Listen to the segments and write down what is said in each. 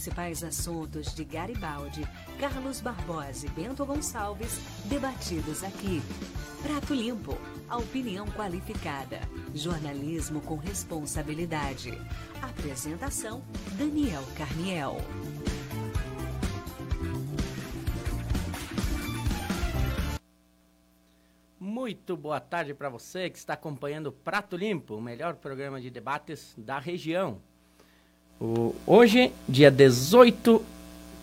Principais assuntos de Garibaldi, Carlos Barbosa e Bento Gonçalves, debatidos aqui. Prato Limpo, a opinião qualificada. Jornalismo com responsabilidade. Apresentação: Daniel Carniel. Muito boa tarde para você que está acompanhando Prato Limpo, o melhor programa de debates da região. Hoje, dia 18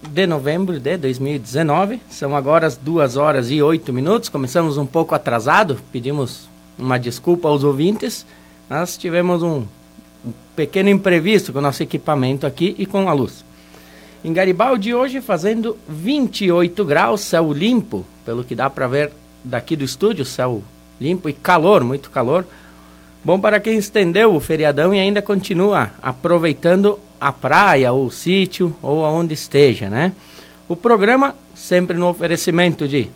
de novembro de 2019, são agora as 2 horas e 8 minutos. Começamos um pouco atrasado, pedimos uma desculpa aos ouvintes. Nós tivemos um, um pequeno imprevisto com o nosso equipamento aqui e com a luz. Em Garibaldi, hoje fazendo 28 graus, céu limpo, pelo que dá para ver daqui do estúdio, céu limpo e calor, muito calor. Bom para quem estendeu o feriadão e ainda continua aproveitando a praia, ou o sítio, ou aonde esteja, né? O programa sempre no oferecimento de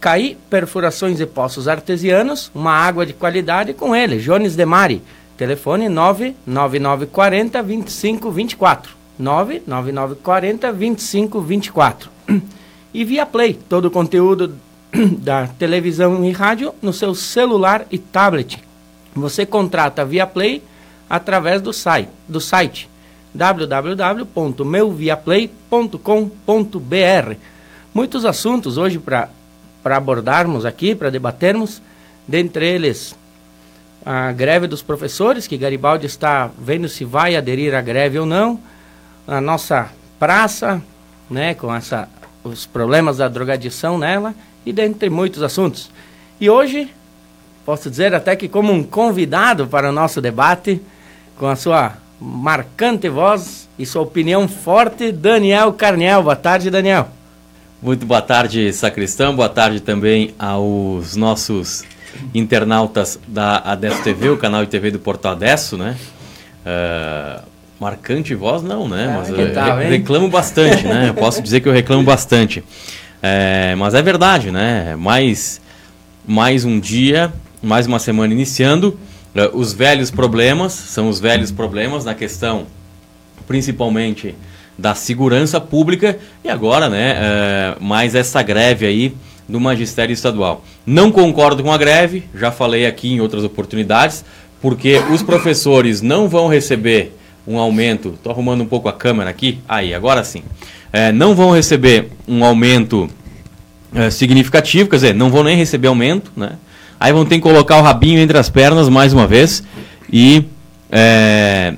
CAI Perfurações e Poços Artesianos, uma água de qualidade com ele, Jones Demari, telefone 99940 2524, 99940 2524. E via Play, todo o conteúdo da televisão e rádio no seu celular e tablet. Você contrata via Play através do site, do site www.meuviaplay.com.br. Muitos assuntos hoje para abordarmos aqui, para debatermos, dentre eles a greve dos professores, que Garibaldi está vendo se vai aderir à greve ou não, a nossa praça, né, com essa, os problemas da drogadição nela, e dentre muitos assuntos. E hoje, posso dizer até que como um convidado para o nosso debate, com a sua marcante voz e sua opinião forte, Daniel Carniel. Boa tarde, Daniel. Muito boa tarde, Sacristão. Boa tarde também aos nossos internautas da Adesso TV, o canal de TV do Portal Adesso, né? Uh, marcante voz não, né? Ah, Mas tal, hein? reclamo bastante, né? Eu posso dizer que eu reclamo bastante. É, mas é verdade, né? Mais, mais um dia, mais uma semana iniciando. É, os velhos problemas são os velhos problemas na questão, principalmente da segurança pública e agora, né? É, mais essa greve aí do magistério estadual. Não concordo com a greve, já falei aqui em outras oportunidades, porque os professores não vão receber um aumento. Estou arrumando um pouco a câmera aqui. Aí, agora sim é, não vão receber um aumento é, significativo, quer dizer, não vão nem receber aumento, né? Aí vão ter que colocar o rabinho entre as pernas mais uma vez e é,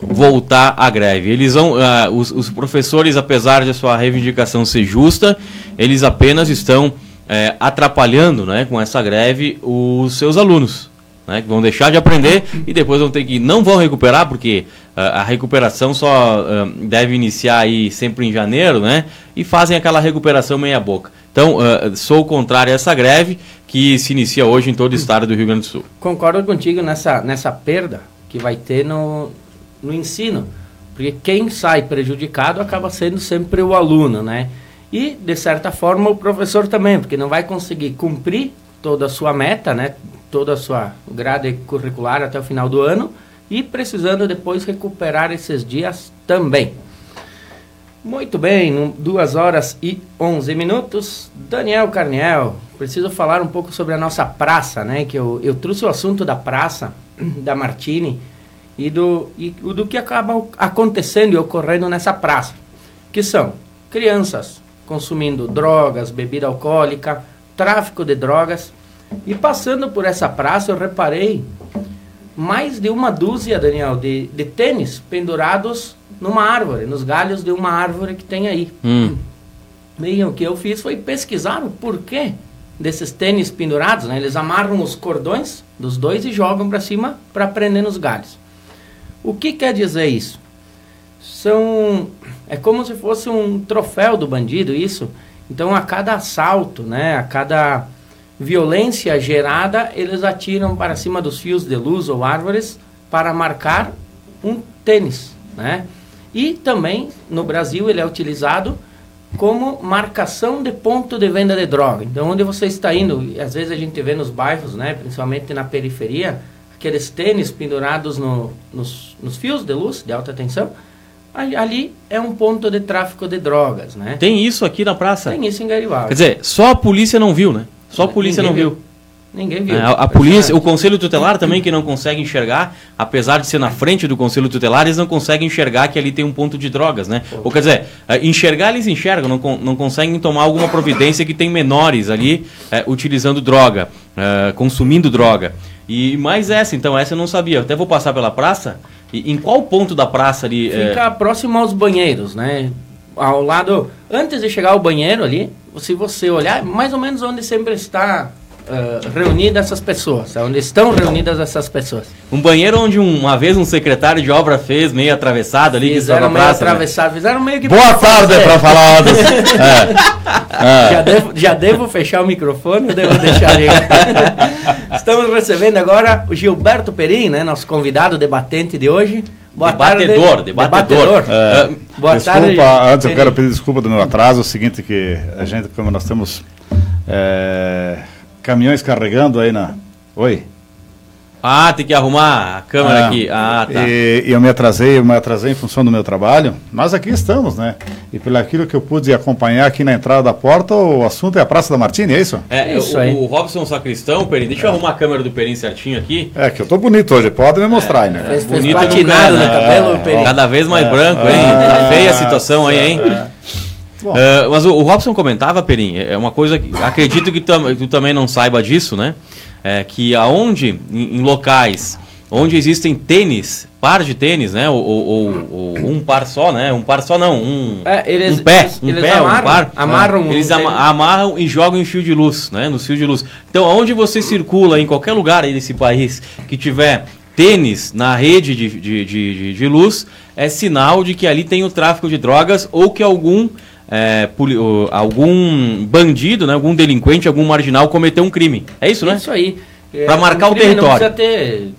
voltar à greve. Eles vão, uh, os, os, professores, apesar de a sua reivindicação ser justa, eles apenas estão é, atrapalhando, né, com essa greve os seus alunos né, que vão deixar de aprender e depois vão ter que não vão recuperar porque uh, a recuperação só uh, deve iniciar aí sempre em janeiro, né? E fazem aquela recuperação meia boca. Então, uh, sou contrário a essa greve que se inicia hoje em todo o estado do Rio Grande do Sul. Concordo contigo nessa nessa perda que vai ter no no ensino, porque quem sai prejudicado acaba sendo sempre o aluno, né? E de certa forma o professor também, porque não vai conseguir cumprir toda a sua meta, né? toda a sua grade curricular até o final do ano e precisando depois recuperar esses dias também. Muito bem, 2 horas e 11 minutos. Daniel Carniel, preciso falar um pouco sobre a nossa praça, né? Que eu, eu trouxe o assunto da praça, da Martini, e do, e do que acaba acontecendo e ocorrendo nessa praça. Que são crianças consumindo drogas, bebida alcoólica, tráfico de drogas e passando por essa praça, eu reparei mais de uma dúzia, Daniel, de, de tênis pendurados numa árvore, nos galhos de uma árvore que tem aí. Hum. E o que eu fiz foi pesquisar o porquê desses tênis pendurados, né? Eles amarram os cordões dos dois e jogam para cima para prender nos galhos. O que quer dizer isso? São é como se fosse um troféu do bandido isso. Então a cada assalto, né, a cada violência gerada, eles atiram para cima dos fios de luz ou árvores para marcar um tênis, né? E também no Brasil ele é utilizado como marcação de ponto de venda de droga. Então onde você está indo, e às vezes a gente vê nos bairros, né, principalmente na periferia, aqueles tênis pendurados no, nos, nos fios de luz de alta tensão ali é um ponto de tráfico de drogas, né? Tem isso aqui na praça? Tem isso em Garibaldi. Quer dizer, só a polícia não viu, né? Só a polícia Ninguém não viu. viu. Ninguém viu. É, a, a polícia, o conselho tutelar também que não consegue enxergar, apesar de ser na frente do conselho tutelar, eles não conseguem enxergar que ali tem um ponto de drogas, né? Ou quer dizer, é, enxergar eles enxergam, não, não conseguem tomar alguma providência que tem menores ali é, utilizando droga, é, consumindo droga. E mais essa, então essa eu não sabia. Eu até vou passar pela praça. E em qual ponto da praça ali? é, Fica próximo aos banheiros, né? Ao lado, antes de chegar ao banheiro ali, se você olhar, mais ou menos onde sempre está ah, reunidas essas pessoas, onde estão reunidas essas pessoas. um banheiro onde um- uma vez um secretário de obra fez meio atravessado ali Fizeram meio praça. né? atravessado, fizeram meio que... Boa pra tarde fazer. para falar desse... é. Já devo, já devo fechar o microfone, eu devo deixar ligar. Estamos recebendo agora o Gilberto Perim, né, nosso convidado debatente de hoje. Boa Debatedor, tarde. debatedor. É, Boa desculpa, tarde. antes eu quero pedir desculpa do meu atraso. É o seguinte que a gente, como nós temos é, caminhões carregando aí na... Oi? Ah, tem que arrumar a câmera Ah, aqui. Ah, tá. E, eu me atrasei, eu me atrasei em função do meu trabalho, mas aqui estamos, né? E pelo aquilo que eu pude acompanhar aqui na entrada da porta, o assunto é a Praça da Martini, é isso? É, Isso o, aí. o Robson Sacristão, Perim, deixa eu arrumar a câmera do Perim certinho aqui. É que eu tô bonito hoje, pode me mostrar aí, né? Fez, fez Bonito platinado nunca, no né? cabelo, Perim. Cada vez mais branco, hein? Ah, Tá feia a situação aí, hein? Ah, mas o, o Robson comentava, Perim, é uma coisa que acredito que tam- tu também não saiba disso, né? É que aonde, em, em locais onde existem tênis, par de tênis, né? Ou, ou- ou- um par só, né? Um par só não, um, É, eles- um pé, eles- um eles pé, amarram- um par. amarram um Eles ama- amarram e jogam em fio de luz, né? No fio de luz. Então, aonde você circula, em qualquer lugar aí desse país que tiver tênis na rede de, de, de, de- de luz, é sinal de que ali tem o tráfico de drogas ou que algum, é, poli- o- algum bandido, né? algum delinquente, algum marginal cometeu um crime. É isso, né? Isso aí. Pra marcar o crime território. Não precisa ter,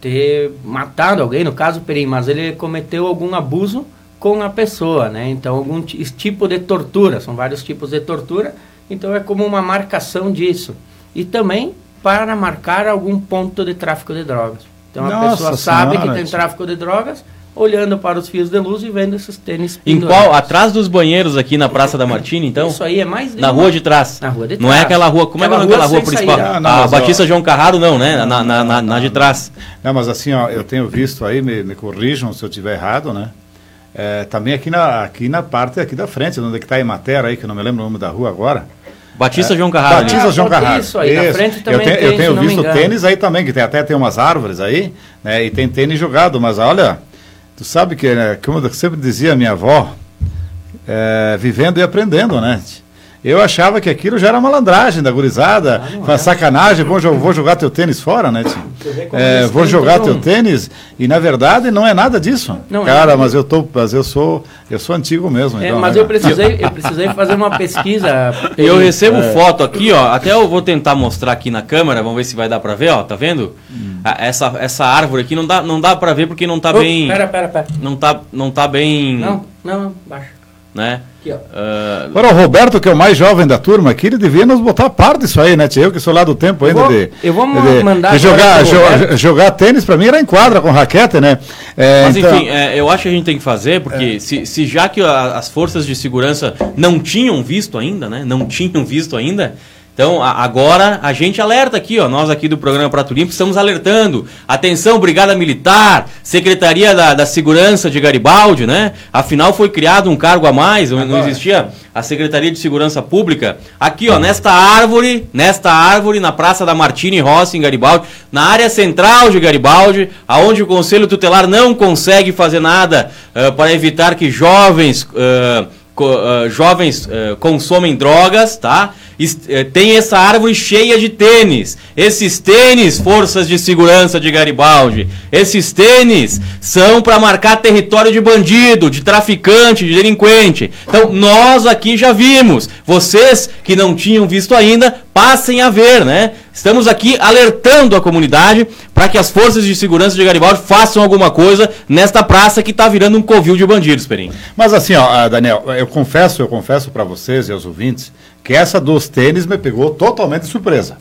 ter matado alguém, no caso Perim, mas ele cometeu algum abuso com a pessoa, né? Então, algum ti- tipo de tortura, são vários tipos de tortura, então é como uma marcação disso. E também para marcar algum ponto de tráfico de drogas. Então, a Nossa pessoa sabe que tem tráfico de drogas, olhando para os fios de luz e vendo esses tênis Em pendurados. qual? Atrás dos banheiros aqui na Praça da Martini, então? Isso aí é mais Na rua de trás. Na rua de Não é trás. aquela rua. Como é que é Aquela aquela rua principal? Ah, não, a ó, Batista João Carraro, não, né? Na, na, na, na de trás. Não, mas assim, ó, eu tenho visto aí, me, me corrijam se eu estiver errado, né? É, também aqui na, aqui na parte aqui da frente, onde é que está a Imatera aí, que eu não me lembro o nome da rua agora. Batista João Carraro. ali. Batista João pode Carraro. isso aí, na frente também eu tenho, tem, eu se tenho não me visto tênis aí também, que tem, até tem umas árvores aí, né? E tem tênis jogado, mas olha, tu sabe que, né, como eu sempre dizia a minha avó, é, vivendo e aprendendo, né? Eu achava que aquilo já era malandragem da gurizada, uma sacanagem, vou, vou jogar teu tênis fora, né? É, vou jogar teu tênis e na verdade não é nada disso. Não é Cara, nada mas eu tô, mas eu sou, eu sou antigo mesmo. É, então, mas né, eu precisei, eu precisei fazer uma pesquisa. Eu recebo É. foto aqui, ó. Até eu vou tentar mostrar aqui na câmera, vamos ver se vai dar pra ver, ó. Tá vendo? Hum. Essa, essa árvore aqui não dá, não dá pra ver porque não tá Oh, bem. Pera, pera, pera. Não tá, não tá bem. Não, não, não, baixa. Né? Aqui. Ah, Agora, o Roberto, que é o mais jovem da turma aqui, ele devia nos botar a par disso aí, né? Eu que sou lá do tempo ainda vou- de. eu vou de- mandar de jogar, jo- jogar tênis pra mim era em quadra com raquete, né? É, Mas então- enfim, é, eu acho que a gente tem que fazer, porque se, se já que a- as forças de segurança não tinham visto ainda, né? Não tinham visto ainda. Então, a- agora a gente alerta aqui, ó. Nós aqui do programa Prato Limpo estamos alertando. Atenção, Brigada Militar, Secretaria da, da Segurança de Garibaldi, né? Afinal, foi criado um cargo a mais, não- não existia a Secretaria de Segurança Pública. Aqui, ó, nesta árvore, nesta árvore, na Praça da Martini Rossi, em Garibaldi, na área central de Garibaldi, aonde o Conselho Tutelar não consegue fazer nada eh, para evitar que jovens. eh, co- ah, jovens consomem drogas, tá? Eh, tem essa árvore cheia de tênis. Esses tênis, forças de segurança de Garibaldi, esses tênis são para marcar território de bandido, de traficante, de delinquente. Então, nós aqui já vimos. Vocês que não tinham visto ainda, passem a ver, né? Estamos aqui alertando a comunidade para que as forças de segurança de Garibaldi façam alguma coisa nesta praça que está virando um covil de bandidos, Perim. Mas assim, ó, ah, Daniel, eu confesso, eu confesso para vocês e aos ouvintes que essa dos tênis me pegou totalmente de surpresa.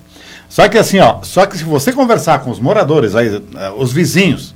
Só que assim, ó, só que se você conversar com os moradores aí, ah, os vizinhos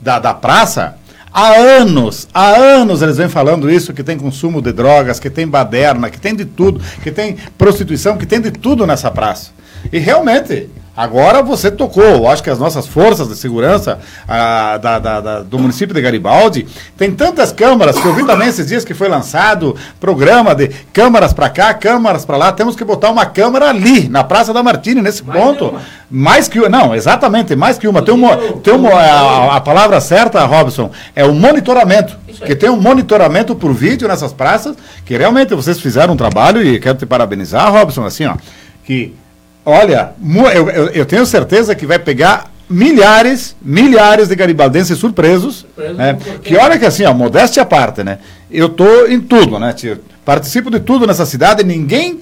da, da praça, Há anos, há anos eles vêm falando isso, que tem consumo de drogas, que tem baderna, que tem de tudo, que tem prostituição, que tem de tudo nessa praça. E realmente, Agora você tocou, eu acho que as nossas forças de segurança a, da, da, da, do município de Garibaldi tem tantas câmaras que eu vi também esses dias que foi lançado programa de câmaras para cá, câmaras para lá. Temos que botar uma câmera ali, na Praça da Martini, nesse mais ponto. Mais que uma. Não, exatamente, mais que uma. Tem uma, tem uma a, a palavra certa, Robson, é o monitoramento. Que tem um monitoramento por vídeo nessas praças, que realmente vocês fizeram um trabalho e quero te parabenizar, Robson, assim, ó, que Olha, eu, eu, eu, tenho certeza que vai pegar milhares, milhares de garibaldenses surpresos. Surpreso né? Que olha que assim, ó, modéstia à parte, né? Eu tô em tudo, né, tio? Participo de tudo nessa cidade, ninguém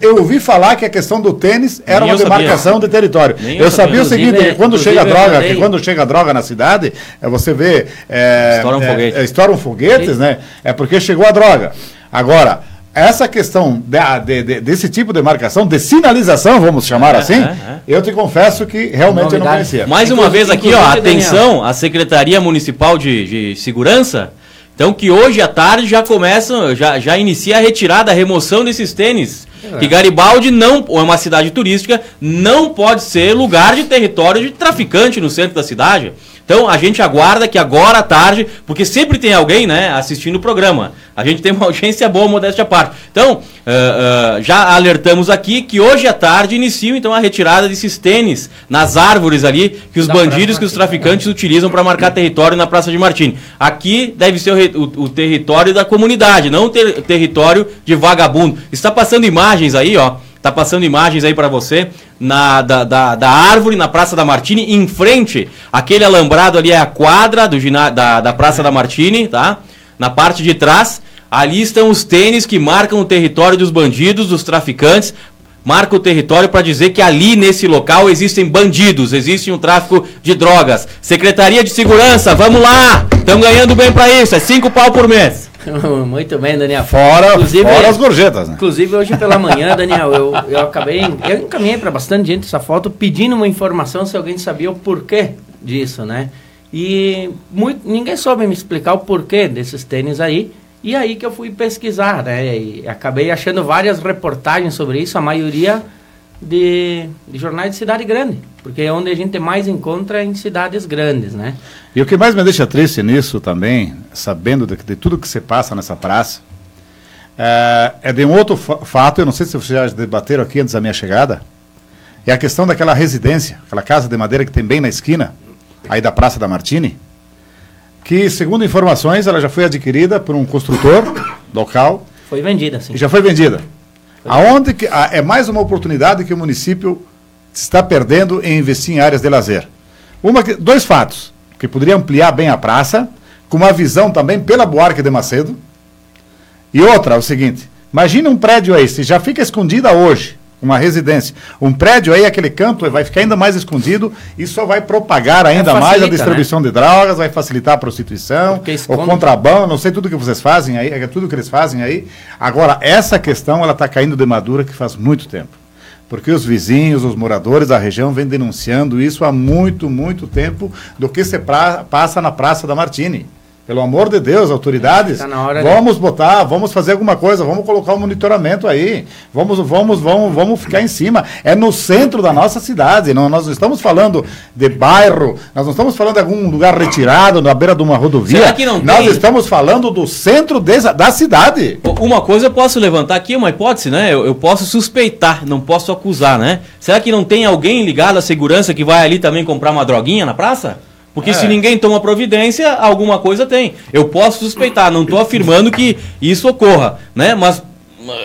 eu ouvi falar que a questão do tênis era Nem uma demarcação de território. Nem eu, sabia, o seguinte, que quando chega a droga, que quando chega a droga na cidade, é, você vê. É, estouram, é, foguete. é, estouram foguetes, Sim. né? É porque chegou a droga. Agora, essa questão de, de, de, desse tipo de marcação, de sinalização, vamos chamar é, assim, é, é. eu te confesso que realmente eu não conhecia. Mais uma vez aqui, ó, atenção, a Secretaria Municipal de, de Segurança, então que hoje à tarde já começa, já, já inicia a retirada, a remoção desses tênis. É. Que Garibaldi não, é uma cidade turística, não pode ser lugar de território de traficante no centro da cidade. Então a gente aguarda que agora à tarde, porque sempre tem alguém né, assistindo o programa. A gente tem uma audiência boa, modéstia à parte. Então, uh, uh, já alertamos aqui que hoje à tarde inicia então a retirada desses tênis nas árvores ali que os bandidos, que os traficantes utilizam para marcar território na Praça de Martini. Aqui deve ser o, o, o território da comunidade, não o ter, território de vagabundo. Está passando imagens aí, ó. Tá passando imagens aí para você na, da, da, da, árvore na Praça da Martini, em frente, aquele alambrado ali é a quadra do, da, da Praça da Martini, tá? Na parte de trás, ali estão os tênis que marcam o território dos bandidos, dos traficantes, marca o território para dizer que ali nesse local existem bandidos, existe um tráfico de drogas. Secretaria de Segurança, vamos lá! Estamos ganhando bem para isso, é cinco pau por mês. Muito bem, Daniel. Fora, inclusive, fora as gorjetas, né? Inclusive, hoje pela manhã, Daniel, eu, eu acabei. Eu encaminhei para bastante gente essa foto pedindo uma informação se alguém sabia o porquê disso, né? E muito, ninguém soube me explicar o porquê desses tênis aí. E aí que eu fui pesquisar, né? E acabei achando várias reportagens sobre isso, a maioria de, de jornais de cidade grande, porque é onde a gente mais encontra em cidades grandes, né? E o que mais me deixa triste nisso também, sabendo de, de tudo que se passa nessa praça, é, é de um outro fato, eu não sei se vocês já debateram aqui antes da minha chegada, é a questão daquela residência, aquela casa de madeira que tem bem na esquina, aí da Praça da Martini, que, segundo informações, ela já foi adquirida por um construtor local. Foi vendida, sim. Já foi vendida. Aonde que, a, é mais uma oportunidade que o município está perdendo em investir em áreas de lazer. Uma, dois fatos, que poderia ampliar bem a praça, com uma visão também pela Buarque de Macedo. E outra, o seguinte, imagine um prédio aí, se já fica escondida hoje, uma residência. Um prédio aí, aquele canto vai ficar ainda mais escondido e só vai propagar ainda facilita, mais a distribuição né? de drogas, vai facilitar a prostituição, o contrabando, não sei tudo que vocês fazem aí, é tudo que eles fazem aí. Agora, essa questão, ela está caindo de madura que faz muito tempo. Porque os vizinhos, os moradores da região vêm denunciando isso há muito, muito tempo do que se passa na Praça da Martini. Pelo amor de Deus, autoridades, tá vamos de... botar, vamos fazer alguma coisa, vamos colocar um monitoramento aí, vamos, vamos, vamos, vamos ficar em cima. É no centro da nossa cidade, não, nós não estamos falando de bairro, nós não estamos falando de algum lugar retirado, na beira de uma rodovia. Será que não tem? Nós estamos falando do centro de, da cidade. Uma coisa eu posso levantar aqui, uma hipótese, né? Eu, eu posso suspeitar, não posso acusar, né? Será que não tem alguém ligado à segurança que vai ali também comprar uma droguinha na praça? Porque é. se ninguém toma providência, alguma coisa tem. Eu posso suspeitar, não estou afirmando que isso ocorra, né? Mas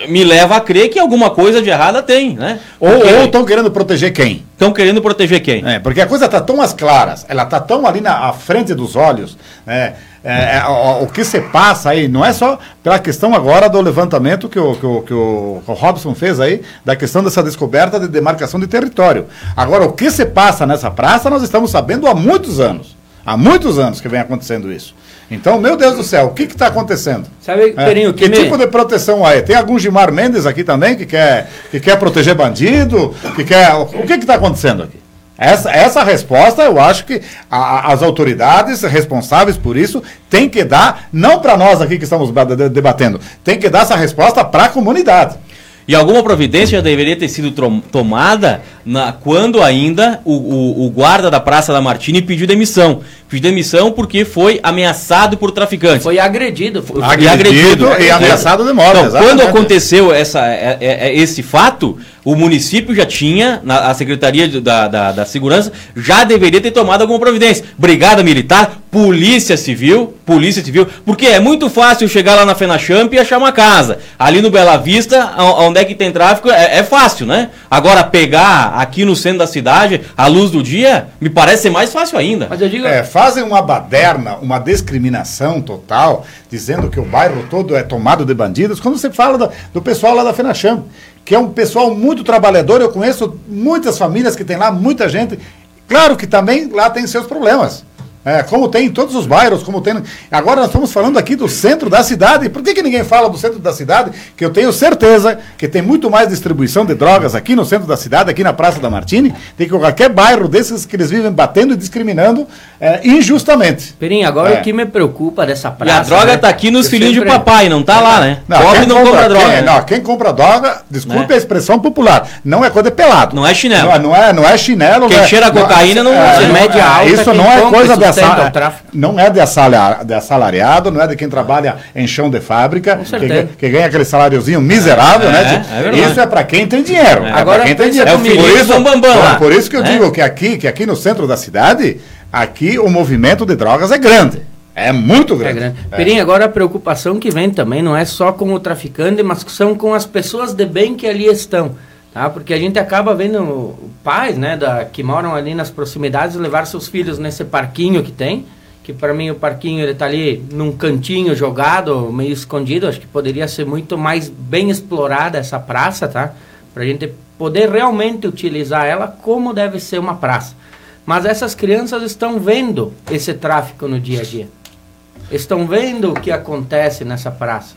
me leva a crer que alguma coisa de errada tem, né? Ou estão querendo proteger quem? Estão querendo proteger quem? É, porque a coisa está tão às claras, ela está tão ali na à frente dos olhos, né? É, é, o, o, que se passa aí não é só pela questão agora do levantamento que o, que o, que o Robson fez aí, da questão dessa descoberta de demarcação de território. Agora, o que se passa nessa praça, nós estamos sabendo há muitos anos. Há muitos anos que vem acontecendo isso. Então, meu Deus do céu, o que está acontecendo? Sabe, é, Perinho, que, que me... tipo de proteção aí? Tem algum Gilmar Mendes aqui também que quer, que quer proteger bandido? Que quer... O que está acontecendo aqui? Essa, essa resposta, eu acho que a- as autoridades responsáveis por isso têm que dar, não para nós aqui que estamos ba- de- debatendo, tem que dar essa resposta para a comunidade. E alguma providência já deveria ter sido tomada na, quando ainda o, o- o guarda da Praça da Martini pediu demissão. Pediu demissão porque foi ameaçado por traficantes. Foi agredido. Foi, Ag- Agredido agredido. e ameaçado de morte. Então, exatamente. quando aconteceu essa, é- é- é- esse fato, o município já tinha, na, a Secretaria de- da, da, da Segurança, já deveria ter tomado alguma providência. Brigada Militar, Polícia Civil, Polícia Civil, porque é muito fácil chegar lá na Fenachamp e achar uma casa. Ali no Bela Vista, onde é que tem tráfico, é, é fácil, né? Agora, pegar aqui no centro da cidade, à luz do dia, me parece ser mais fácil ainda. Mas eu digo, É, fazem uma baderna, uma discriminação total, dizendo que o bairro todo é tomado de bandidos, quando você fala do, do pessoal lá da Fenacham, que é um pessoal muito trabalhador, eu conheço muitas famílias que tem lá, muita gente. Claro que também lá tem seus problemas. É, como tem em todos os bairros, como tem. Agora nós estamos falando aqui do centro da cidade. Por que, que ninguém fala do centro da cidade? Que eu tenho certeza que tem muito mais distribuição de drogas aqui no centro da cidade, aqui na Praça da Martini, do que qualquer bairro desses que eles vivem batendo e discriminando é, injustamente. Perim, agora É. o que me preocupa dessa E praça. a droga né? tá aqui nos Eu filhinhos sempre- de papai, não tá lá, né? Pobre quem não compra, droga. Quem, né? não, quem compra droga, desculpe Né? a expressão popular, não é coisa de pelado. Não é chinelo. Não, é- não é, não é chinelo. Quem não é- cheira cocaína não- é, é média alta, Isso não é compra coisa e de, sustenta assa- o tráfico. não é de, assalha- de assalariado, não é de quem trabalha em chão de fábrica, que, que ganha aquele saláriozinho miserável, É, né? é verdade. isso é para quem tem dinheiro. É. É, Agora quem tem dinheiro. É o do Bambam lá. Por isso que eu né? digo que aqui, que aqui no centro da cidade, aqui o movimento de drogas é grande. É muito É grande. grande. É. Perim, agora a preocupação que vem também não é só com o traficante, mas são com as pessoas de bem que ali estão. Tá? Porque a gente acaba vendo pais né, da, que moram ali nas proximidades levar seus filhos nesse parquinho que tem. Que para mim o parquinho ele tá ali num cantinho jogado, meio escondido. Acho que poderia ser muito mais bem explorada essa praça, tá? Pra gente poder realmente utilizar ela como deve ser uma praça. Mas essas crianças estão vendo esse tráfico no dia a dia. Estão vendo o que acontece nessa praça.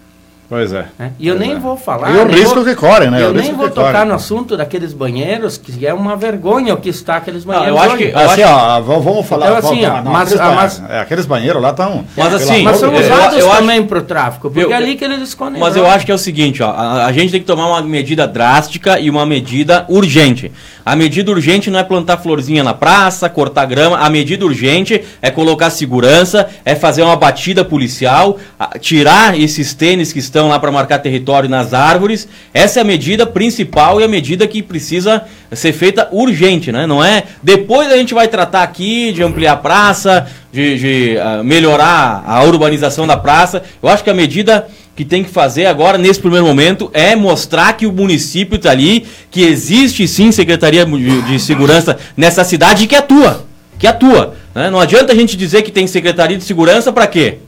Pois é. né? E eu Pois nem é. vou falar. E o risco vou- que correm, né? Eu O nem vou tocar correm. no assunto daqueles banheiros, que é uma vergonha o que está aqueles Não, banheiros. eu acho hoje. que- eu Assim, acho- ó, vamos falar. Então, assim, vamos- ó, não, mas- aqueles, ah, banheiros, mas- é, aqueles banheiros lá estão. Mas assim, Mas são eu- usados eu acho- também pro tráfico, porque Eu- é ali que eles escondem. Mas eu acho que é o seguinte, ó, a, a gente tem que tomar uma medida drástica e uma medida urgente. A medida urgente não é plantar florzinha na praça, cortar grama. A medida urgente é colocar segurança, é fazer uma batida policial, tirar esses tênis que estão lá para marcar território nas árvores. Essa é a medida principal e a medida que precisa ser feita urgente, né? Não é depois a gente vai tratar aqui de ampliar a praça, de, de, ah, melhorar a urbanização da praça. Eu acho que a medida que tem que fazer agora, nesse primeiro momento, é mostrar que o município está ali, que existe sim Secretaria de, de Segurança nessa cidade e que atua. Que atua. né? Não adianta a gente dizer que tem Secretaria de Segurança para quê?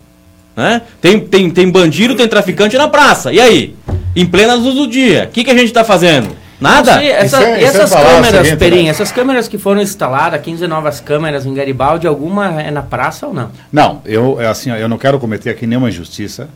Né? Tem, tem, tem bandido, tem traficante na praça. E aí? Em plena luz do dia. O que, que a gente está fazendo? Nada? Sei, essa- Isso é- isso é essas câmeras, seguinte, Perim, né? essas câmeras que foram instaladas, 15 novas câmeras em Garibaldi, alguma é na praça ou não? Não, eu é assim, eu não quero cometer aqui nenhuma injustiça.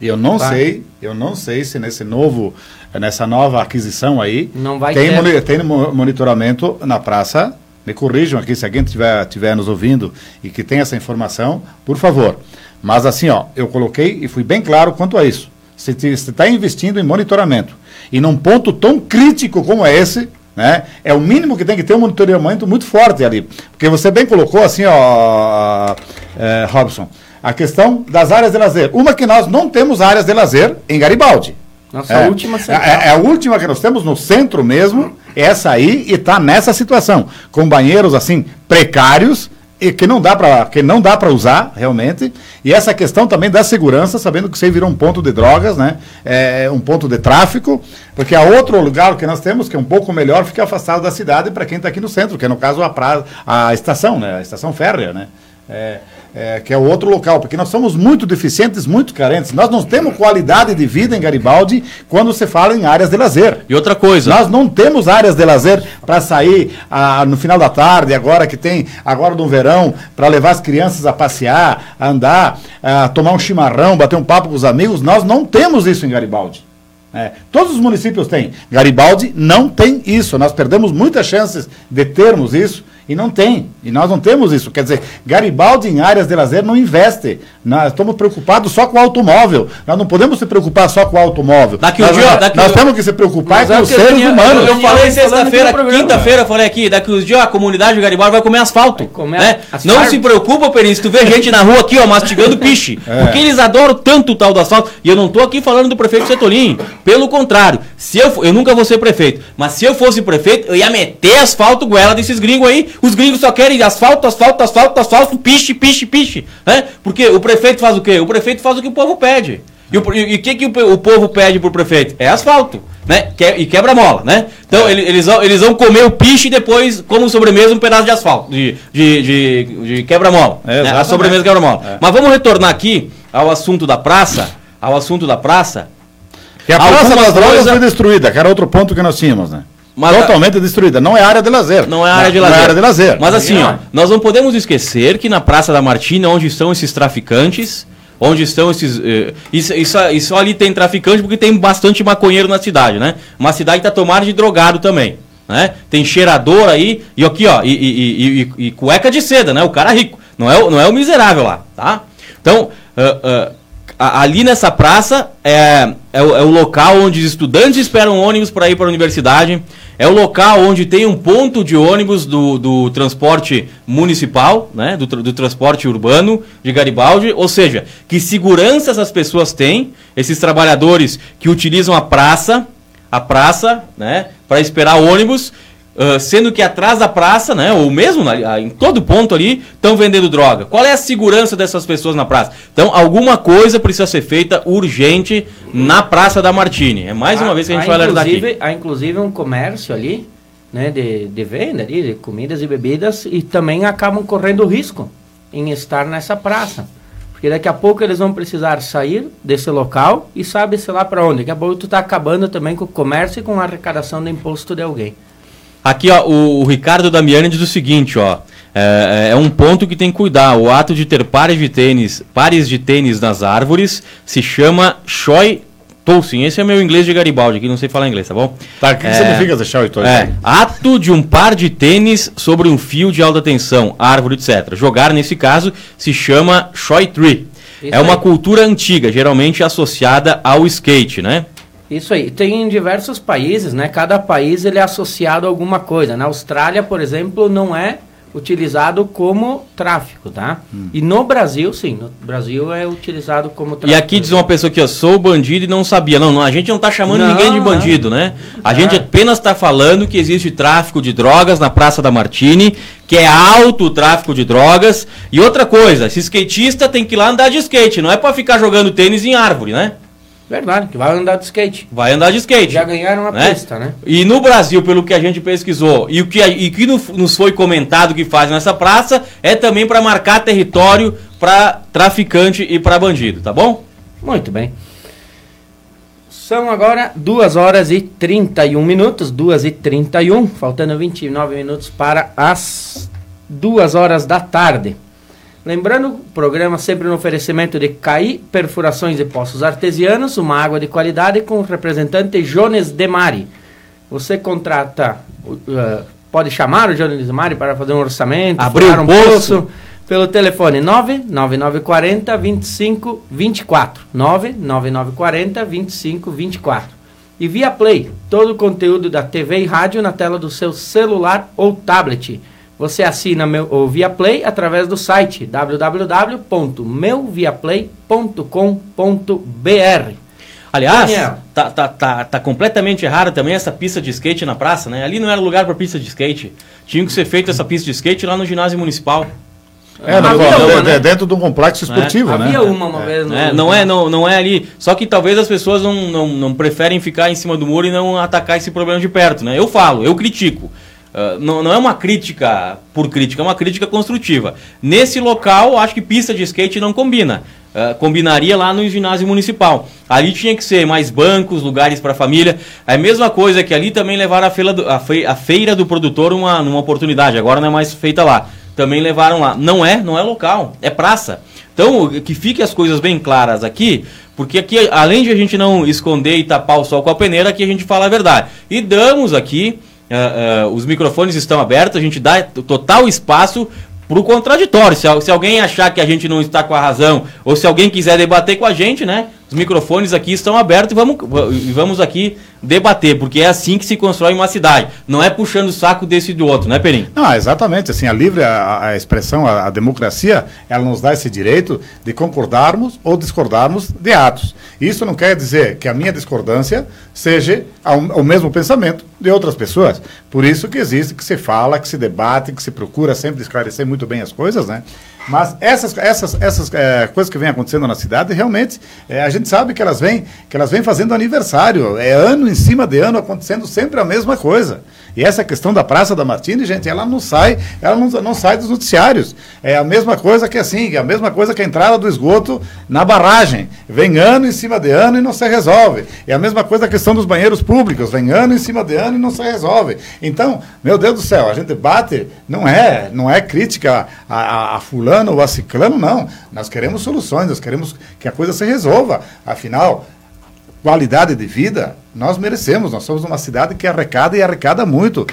Eu não Vai. sei, eu não sei se nesse novo, nessa nova aquisição aí Não vai tem, moni- tem mo- monitoramento na praça. Me corrijam aqui se alguém estiver tiver nos ouvindo e que tem essa informação, por favor. Mas assim, ó, eu coloquei e fui bem claro quanto a isso. Você está investindo em monitoramento e num ponto tão crítico como é esse, né? É o mínimo que tem que ter um monitoramento muito forte ali, porque você bem colocou assim, ó, é, Robson, a questão das áreas de lazer. Uma que nós não temos áreas de lazer em Garibaldi. Nossa É. última é, central. é- é a última que nós temos no centro mesmo, essa aí, e está nessa situação, com banheiros assim precários e que não dá para que não dá para usar realmente. E essa questão também da segurança, sabendo que aí virou um ponto de drogas, né? É, um ponto de tráfico, porque há outro lugar que nós temos que é um pouco melhor, fica afastado da cidade para quem está aqui no centro, que é no caso a, pra, a estação, né? A estação férrea, né? É, é, que é o outro local, porque nós somos muito deficientes, muito carentes. Nós não temos qualidade de vida em Garibaldi quando se fala em áreas de lazer. E outra coisa. Nós não temos áreas de lazer para sair ah, no final da tarde, agora que tem, agora no verão, para levar as crianças a passear, a andar, a tomar um chimarrão, bater um papo com os amigos. Nós não temos isso em Garibaldi. É, todos os municípios têm. Garibaldi não tem isso. Nós perdemos muitas chances de termos isso e não tem. E nós não temos isso. Quer dizer, Garibaldi em áreas de lazer não investe. Nós estamos preocupados só com o automóvel. Nós não podemos se preocupar só com o automóvel. Daqui nós, um dia, daqui nós um- temos que se preocupar Mas com é o os seres tinha- humanos. Eu, eu falei sexta-feira, quinta-feira, eu falei aqui, daqui uns dias a comunidade de Garibaldi vai comer asfalto. Vai comer né? asfalto. Não se preocupa, Perini, se tu vê gente na rua aqui, ó, mastigando piche. É. Porque eles adoram tanto o tal do asfalto. E eu não tô aqui falando do prefeito Setolim. Pelo contrário, se eu, eu nunca vou ser prefeito, mas se eu fosse prefeito, eu ia meter asfalto goela desses gringos aí. Os gringos só querem asfalto, asfalto, asfalto, asfalto, piche, piche, piche. Né? Porque o prefeito faz o quê? O prefeito faz o que o povo pede. E o e que, que o, o povo pede pro prefeito? É asfalto. Né? Que- e quebra-mola, né? Então ele- eles, vão, eles vão comer o piche e depois, como sobremesa, um pedaço de asfalto, de, de, de, de quebra-mola. É, né? A sobremesa quebra-mola. É. Mas vamos retornar aqui ao assunto da praça. Ao assunto da praça. Que a Praça Alguma das Drogas coisa- foi destruída, que era outro ponto que nós tínhamos, né? Mas- Totalmente destruída. Não é área de lazer. Não é área de Não lazer. é área de lazer. Mas assim, ó, Não. nós não podemos esquecer que na Praça da Martina, onde estão esses traficantes, onde estão esses. eh, isso, isso, isso ali tem traficante porque tem bastante maconheiro na cidade, né? Uma cidade que tá tomada de drogado também. Né? Tem cheirador aí, e aqui, ó, e, e- e- e- e cueca de seda, né? O cara rico. Não é, o- não é o miserável lá, tá? Então, ah, a- ali nessa praça é, é, o, é o local onde os estudantes esperam ônibus para ir para a universidade. É o local onde tem um ponto de ônibus do, do transporte municipal, né? Do, do transporte urbano de Garibaldi. Ou seja, que segurança essas pessoas têm, esses trabalhadores que utilizam a praça, a praça, né? Para esperar ônibus. Ah, sendo que atrás da praça, né, ou mesmo na- ah, em todo ponto ali, estão vendendo droga. Qual é a segurança dessas pessoas na praça? Então, alguma coisa precisa ser feita urgente na Praça da Martini. É mais uma vez que a gente vai alertar inclusive- aqui. Há inclusive um comércio ali, né, de, de venda ali, de comidas e bebidas, e também acabam correndo risco em estar nessa praça. Porque daqui a pouco eles vão precisar sair desse local e sabe-se lá para onde. Daqui a pouco tu está acabando também com o comércio e com a arrecadação do imposto de alguém. Aqui, ó, o, o Ricardo Damiani diz o seguinte, ó. É, é um ponto que tem que cuidar. O ato de ter pares de tênis, pares de tênis nas árvores se chama Choi Tolsin. Esse é meu inglês de Garibaldi, aqui não sei falar inglês, tá bom? Tá, o que, que É. significa deixar o Itoí? É, ato de um par de tênis sobre um fio de alta tensão, árvore, etc. Jogar, nesse caso, se chama Choi Tree. Isso é uma aí. cultura antiga, geralmente associada ao skate, né? Isso aí. Tem em diversos países, né? Cada país ele é associado a alguma coisa. Na Austrália, por exemplo, não é utilizado como tráfico, tá? E no Brasil, sim. No Brasil é utilizado como tráfico. E aqui diz uma pessoa aqui, ó, sou bandido e não sabia. Não, não, a gente não tá chamando Não, ninguém de não. bandido, né? A gente apenas tá falando que existe tráfico de drogas na Praça da Martini, que é alto o tráfico de drogas. E outra coisa, esse skatista tem que ir lá andar de skate, não é pra ficar jogando tênis em árvore, né? Verdade, que vai andar de skate. Vai andar de skate. Já ganharam a né? pista, né? E no Brasil, pelo que a gente pesquisou, e o que, e que no- nos foi comentado que faz nessa praça, é também para marcar território para traficante e para bandido, tá bom? Muito bem. São agora 2 horas e 31 minutos, 2 e 31, faltando 29 minutos para as 2 horas da tarde. Lembrando, o programa sempre no oferecimento de CAI Perfurações e Poços Artesianos, uma água de qualidade com o representante Jones Demari. Você contrata, uh, pode chamar o Jones Demari para fazer um orçamento, Abrir um poço. poço, pelo telefone 99940 2524. 99940 2524. E via Play, todo o conteúdo da TV e rádio na tela do seu celular ou tablet. Você assina meu, o Via Play através do site www.meuviaplay.com.br. Aliás, Daniel. tá, tá, tá, tá completamente errada também essa pista de skate na praça, né? Ali não era lugar para pista de skate. Tinha que ser feita essa pista de skate lá no ginásio municipal. É, de- uma, né? dentro de um complexo esportivo, né? Havia uma uma vez no... né? Não, é, não, não é ali. Só que talvez as pessoas não, não, não preferem ficar em cima do muro e não atacar esse problema de perto, né? Eu falo, eu critico. Ah, não, não é uma crítica por crítica, é uma crítica construtiva. Nesse local, acho que pista de skate não combina. Ah, combinaria lá no ginásio municipal. Ali tinha que ser mais bancos, lugares para família. É a mesma coisa que ali também levaram a feira do, a a feira do produtor uma, numa oportunidade. Agora não é mais feita lá. Também levaram lá. Não é, não é local, é praça. Então, que fiquem as coisas bem claras aqui, porque aqui, além de a gente não esconder e tapar o sol com a peneira, aqui a gente fala a verdade. E damos aqui, uh, uh, os microfones estão abertos, a gente dá total espaço para o contraditório. Se, se, alguém achar que a gente não está com a razão, ou se alguém quiser debater com a gente, né? Os microfones aqui estão abertos e vamos, e vamos aqui debater, porque é assim que se constrói uma cidade. Não é puxando o saco desse e do outro, né, Perim? Não, exatamente. Assim, a livre a, a expressão, a, a, democracia, ela nos dá esse direito de concordarmos ou discordarmos de atos. Isso não quer dizer que a minha discordância seja o mesmo pensamento de outras pessoas. Por isso que existe, que se fala, que se debate, que se procura sempre esclarecer muito bem as coisas, né? Mas essas, essas, essas é, coisas que vêm acontecendo na cidade, realmente, é, a gente sabe que elas vêm, que elas vêm fazendo aniversário. É ano em cima de ano acontecendo sempre a mesma coisa. E essa questão da Praça da Martini, gente, ela não sai, ela não, não sai dos noticiários. É a mesma coisa que assim, é a mesma coisa que a entrada do esgoto na barragem. Vem ano em cima de ano e não se resolve. É a mesma coisa a questão dos banheiros públicos. Vem ano em cima de ano e não se resolve. Então, meu Deus do céu, a gente bate, não é, não é crítica a, a, a fulano ou a ciclano, não. Nós queremos soluções, nós queremos que a coisa se resolva. Afinal, qualidade de vida, nós merecemos. Nós somos uma cidade que arrecada e arrecada muito.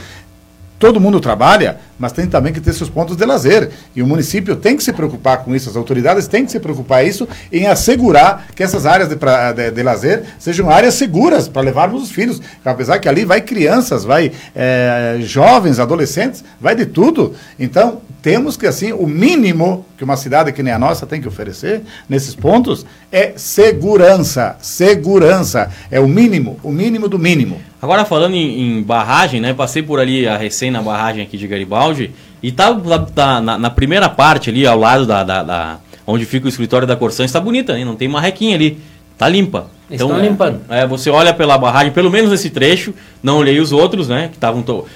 Todo mundo trabalha, mas tem também que ter seus pontos de lazer. E o município tem que se preocupar com isso, as autoridades têm que se preocupar isso em assegurar que essas áreas de, pra, de, de lazer sejam áreas seguras para levarmos os filhos. Apesar que ali vai crianças, vai é, jovens, adolescentes, vai de tudo. Então, temos que, assim, o mínimo que uma cidade que nem a nossa tem que oferecer nesses pontos é segurança. Segurança. É o mínimo, o mínimo do mínimo. Agora, falando em, em barragem, né? Passei por ali a recém na barragem aqui de Garibaldi e tá, tá, tá na, na, primeira parte ali, ao lado da, da, da, onde fica o escritório da Corsã, está bonita, hein? Não tem marrequinha ali. Tá limpa. Então, Estão limpando. É, você olha pela barragem, pelo menos esse trecho, não olhei os outros, né? Que estavam. To...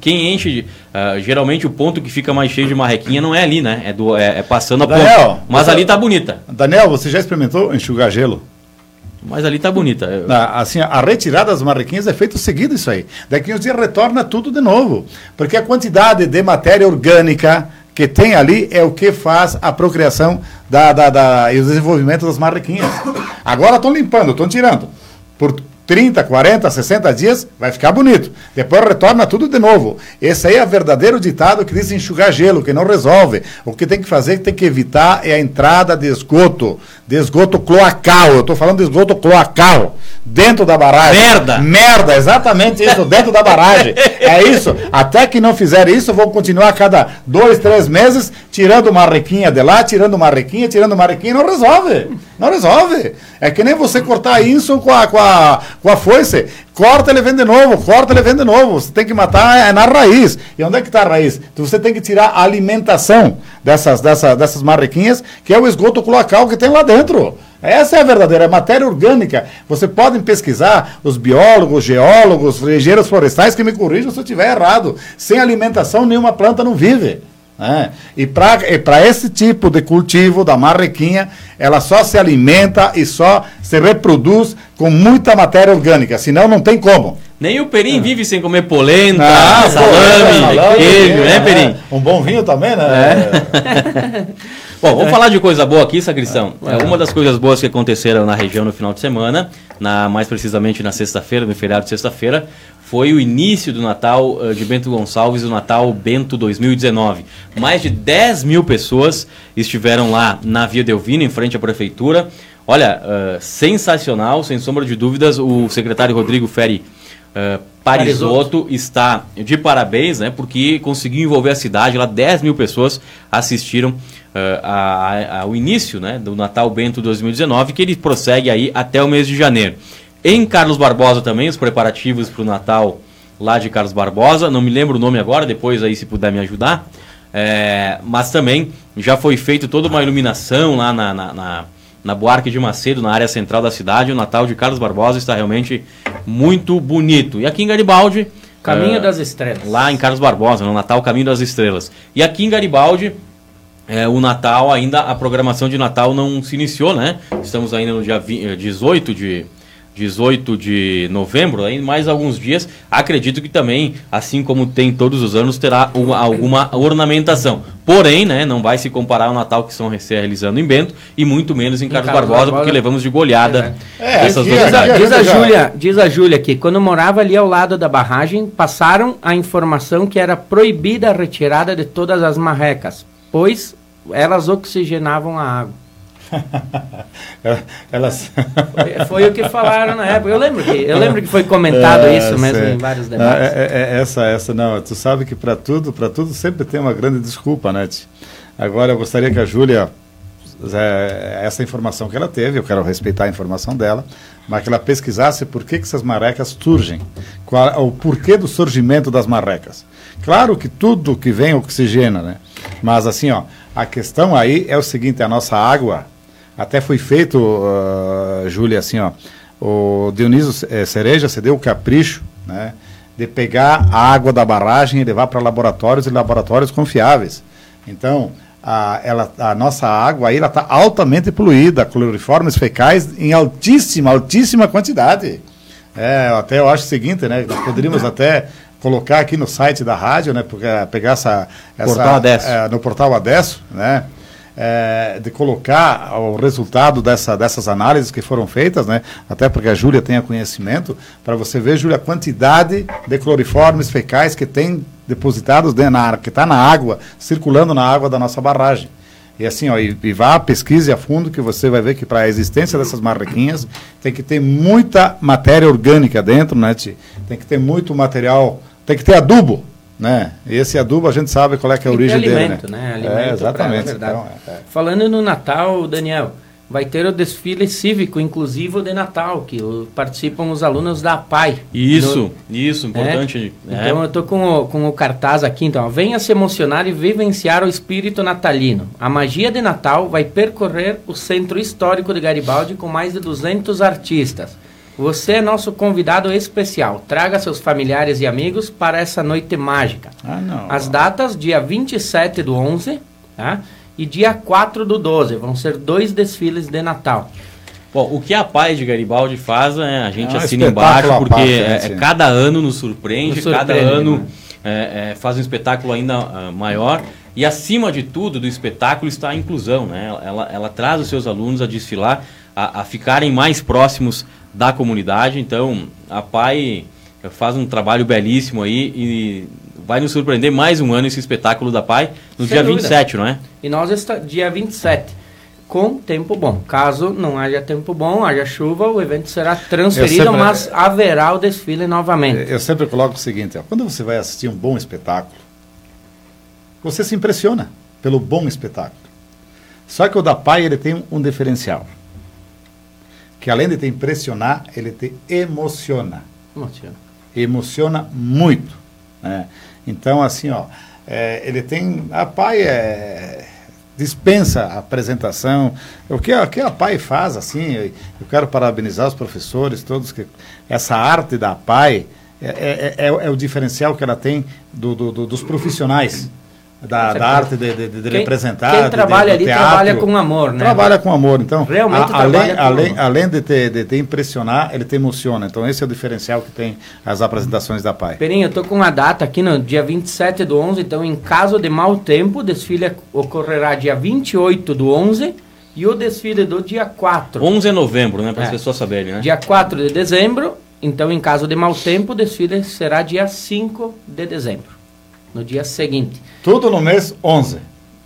quem enche, uh, geralmente o ponto que fica mais cheio de marrequinha não é ali, né? É, do, é, é passando a Daniel, ponta. Mas você... ali tá bonita. Daniel, você já experimentou enxugar gelo? Mas ali tá bonita. Ah, assim, a retirada das marrequinhas é feito seguido isso aí. Daqui uns dias retorna tudo de novo. Porque a quantidade de matéria orgânica que tem ali é o que faz a procriação da, da, da e o desenvolvimento das marrequinhas. Agora estão limpando, estão tirando. Por 30, 40, 60 dias, vai ficar bonito. Depois retorna tudo de novo. Esse aí é o verdadeiro ditado que diz enxugar gelo, que não resolve. O que tem que fazer, que tem que evitar é a entrada de esgoto, de esgoto cloacal. Eu estou falando de esgoto cloacal, dentro da barragem. Merda! Merda, exatamente isso, dentro da barragem. É isso. Até que não fizer isso, vou continuar a cada dois, três meses, tirando uma requinha de lá, tirando uma requinha, tirando uma requinha, não resolve. Não resolve. É que nem você cortar isso com a, com a, com a foice. Corta, ele vem de novo, corta, ele vem de novo. Você tem que matar é na raiz. E onde é que está a raiz? Então você tem que tirar a alimentação dessas, dessa, dessas marrequinhas, que é o esgoto cloacal que tem lá dentro. Essa é a verdadeira matéria orgânica. Você podem pesquisar, os biólogos, geólogos, engenheiros florestais que me corrijam se eu estiver errado. Sem alimentação, nenhuma planta não vive. É. E para esse tipo de cultivo da marrequinha, ela só se alimenta e só se reproduz com muita matéria orgânica, senão não tem como. Nem o Perim é. vive sem comer polenta, ah, salame, salame, queijo, né, Perim? Um bom vinho também, né? É. Bom, vamos falar de coisa boa aqui, Sacristão. É uma das coisas boas que aconteceram na região no final de semana, na, mais precisamente na sexta-feira, no feriado de sexta-feira, foi o início do Natal uh, de Bento Gonçalves, o Natal Bento 2019. Mais de 10 mil pessoas estiveram lá na Via Delvino, em frente à prefeitura. Olha, uh, sensacional, sem sombra de dúvidas, o secretário Rodrigo Ferri uh, Parisotto está de parabéns, né? Porque conseguiu envolver a cidade, lá 10 mil pessoas assistiram uh, a, a, ao início né, do Natal Bento 2019, que ele prossegue aí até o mês de janeiro. Em Carlos Barbosa também, os preparativos para o Natal lá de Carlos Barbosa. Não me lembro o nome agora, depois aí se puder me ajudar. É, mas também já foi feito toda uma iluminação lá na, na, na, na Buarque de Macedo, na área central da cidade. O Natal de Carlos Barbosa está realmente muito bonito. E aqui em Garibaldi. Caminho uh, das Estrelas. Lá em Carlos Barbosa, no Natal Caminho das Estrelas. E aqui em Garibaldi, é, o Natal ainda, a programação de Natal não se iniciou, né? Estamos ainda no dia 20, 18 de 18 de novembro, em mais alguns dias, acredito que também, assim como tem todos os anos, terá uma, alguma ornamentação. Porém, né, não vai se comparar ao Natal que são se realizando em Bento e muito menos em, em Carlos, Carlos Barbosa, Barbosa, porque levamos de goleada é. essas é, diz, a, diz a Júlia, diz a Júlia que quando morava ali ao lado da barragem, passaram a informação que era proibida a retirada de todas as marrecas, pois elas oxigenavam a água. Elas... foi, foi, o que falaram na época. Eu lembro que, eu lembro que foi comentado é, isso mesmo em vários debates. É, é, é, essa, essa, não. Tu sabe que para tudo, para tudo sempre tem uma grande desculpa, né? Agora eu gostaria que a Júlia, é, essa informação que ela teve, eu quero respeitar a informação dela, mas que ela pesquisasse por que, que essas marrecas surgem, qual, o porquê do surgimento das marrecas. Claro que tudo que vem oxigena, né? Mas assim, ó, a questão aí é o seguinte, a nossa água, até foi feito, uh, Júlia, assim, ó, o Dionísio eh, Cereja se deu o capricho, né, de pegar a água da barragem e levar para laboratórios e laboratórios confiáveis. Então, a, ela, a nossa água aí está altamente poluída, cloriformes fecais em altíssima, altíssima quantidade. É, até eu acho o seguinte, né? Nós poderíamos até colocar aqui no site da rádio, né? Porque, pegar essa, essa portal Adesso. É, no portal Adesso, né? É, de colocar o resultado dessa, dessas análises que foram feitas, né? até porque a Júlia tenha conhecimento, para você ver, Júlia, a quantidade de cloriformes fecais que tem depositados dentro na, que está na água, circulando na água da nossa barragem. E assim, ó, e, e vá, pesquise a fundo que você vai ver que para a existência dessas marrequinhas tem que ter muita matéria orgânica dentro, né? Tem que ter muito material, tem que ter adubo, né? Esse adubo a gente sabe qual é que é a origem alimento, dele, né? né? Alimento é, exatamente. Pra, é então, é. Falando no Natal, Daniel, vai ter o desfile cívico inclusivo de Natal, que participam os alunos da PAI. Isso, no, isso, importante. É? Então eu estou com o, com o cartaz aqui, então. Venha se emocionar e vivenciar o espírito natalino. A magia de Natal vai percorrer o centro histórico de Garibaldi com mais de 200 artistas. Você é nosso convidado especial. Traga seus familiares e amigos para essa noite mágica. Ah, não. As datas, dia 27 do 11 tá? e dia 4 do 12. Vão ser dois desfiles de Natal. Bom, o que a Paz de Garibaldi faz, é, a gente é um assina embaixo, porque é, é, cada ano nos surpreende, nos surpreende cada ano né? É, é, faz um espetáculo ainda uh, maior. E acima de tudo do espetáculo está a inclusão, né? Ela, ela traz os seus alunos a desfilar, a, a ficarem mais próximos da comunidade. Então, a PAI faz um trabalho belíssimo aí e vai nos surpreender mais um ano esse espetáculo da PAI no Sem dia dúvida. 27, não é? E nós está dia 27 com tempo bom. Caso não haja tempo bom, haja chuva, o evento será transferido, sempre, mas haverá o desfile novamente. Eu sempre coloco o seguinte, ó, quando você vai assistir um bom espetáculo, você se impressiona pelo bom espetáculo. Só que o da PAI ele tem um, um diferencial que além de te impressionar, ele te emociona. Emociona. Emociona muito. Né? Então, assim, ó, é, ele tem. A PAI é, dispensa a apresentação. O que, o que a PAI faz, assim, eu, eu quero parabenizar os professores, todos que. Essa arte da PAI é, é, é, é o diferencial que ela tem do, do, do, dos profissionais da, da arte de, de, de quem, representar. Quem trabalha de, ali teatro, trabalha com amor, né? Trabalha com amor. Então, Realmente a, além, além, além de, te, de te impressionar, ele te emociona. Então, esse é o diferencial que tem as apresentações da PAI. Perinho, eu estou com uma data aqui no dia 27 do 11. Então, em caso de mau tempo, o desfile ocorrerá dia 28 do 11 e o desfile do dia 4. 11 de novembro, né? Para é. as pessoas saberem, né? Dia 4 de dezembro. Então, em caso de mau tempo, o desfile será dia 5 de dezembro no dia seguinte. Tudo no mês 11.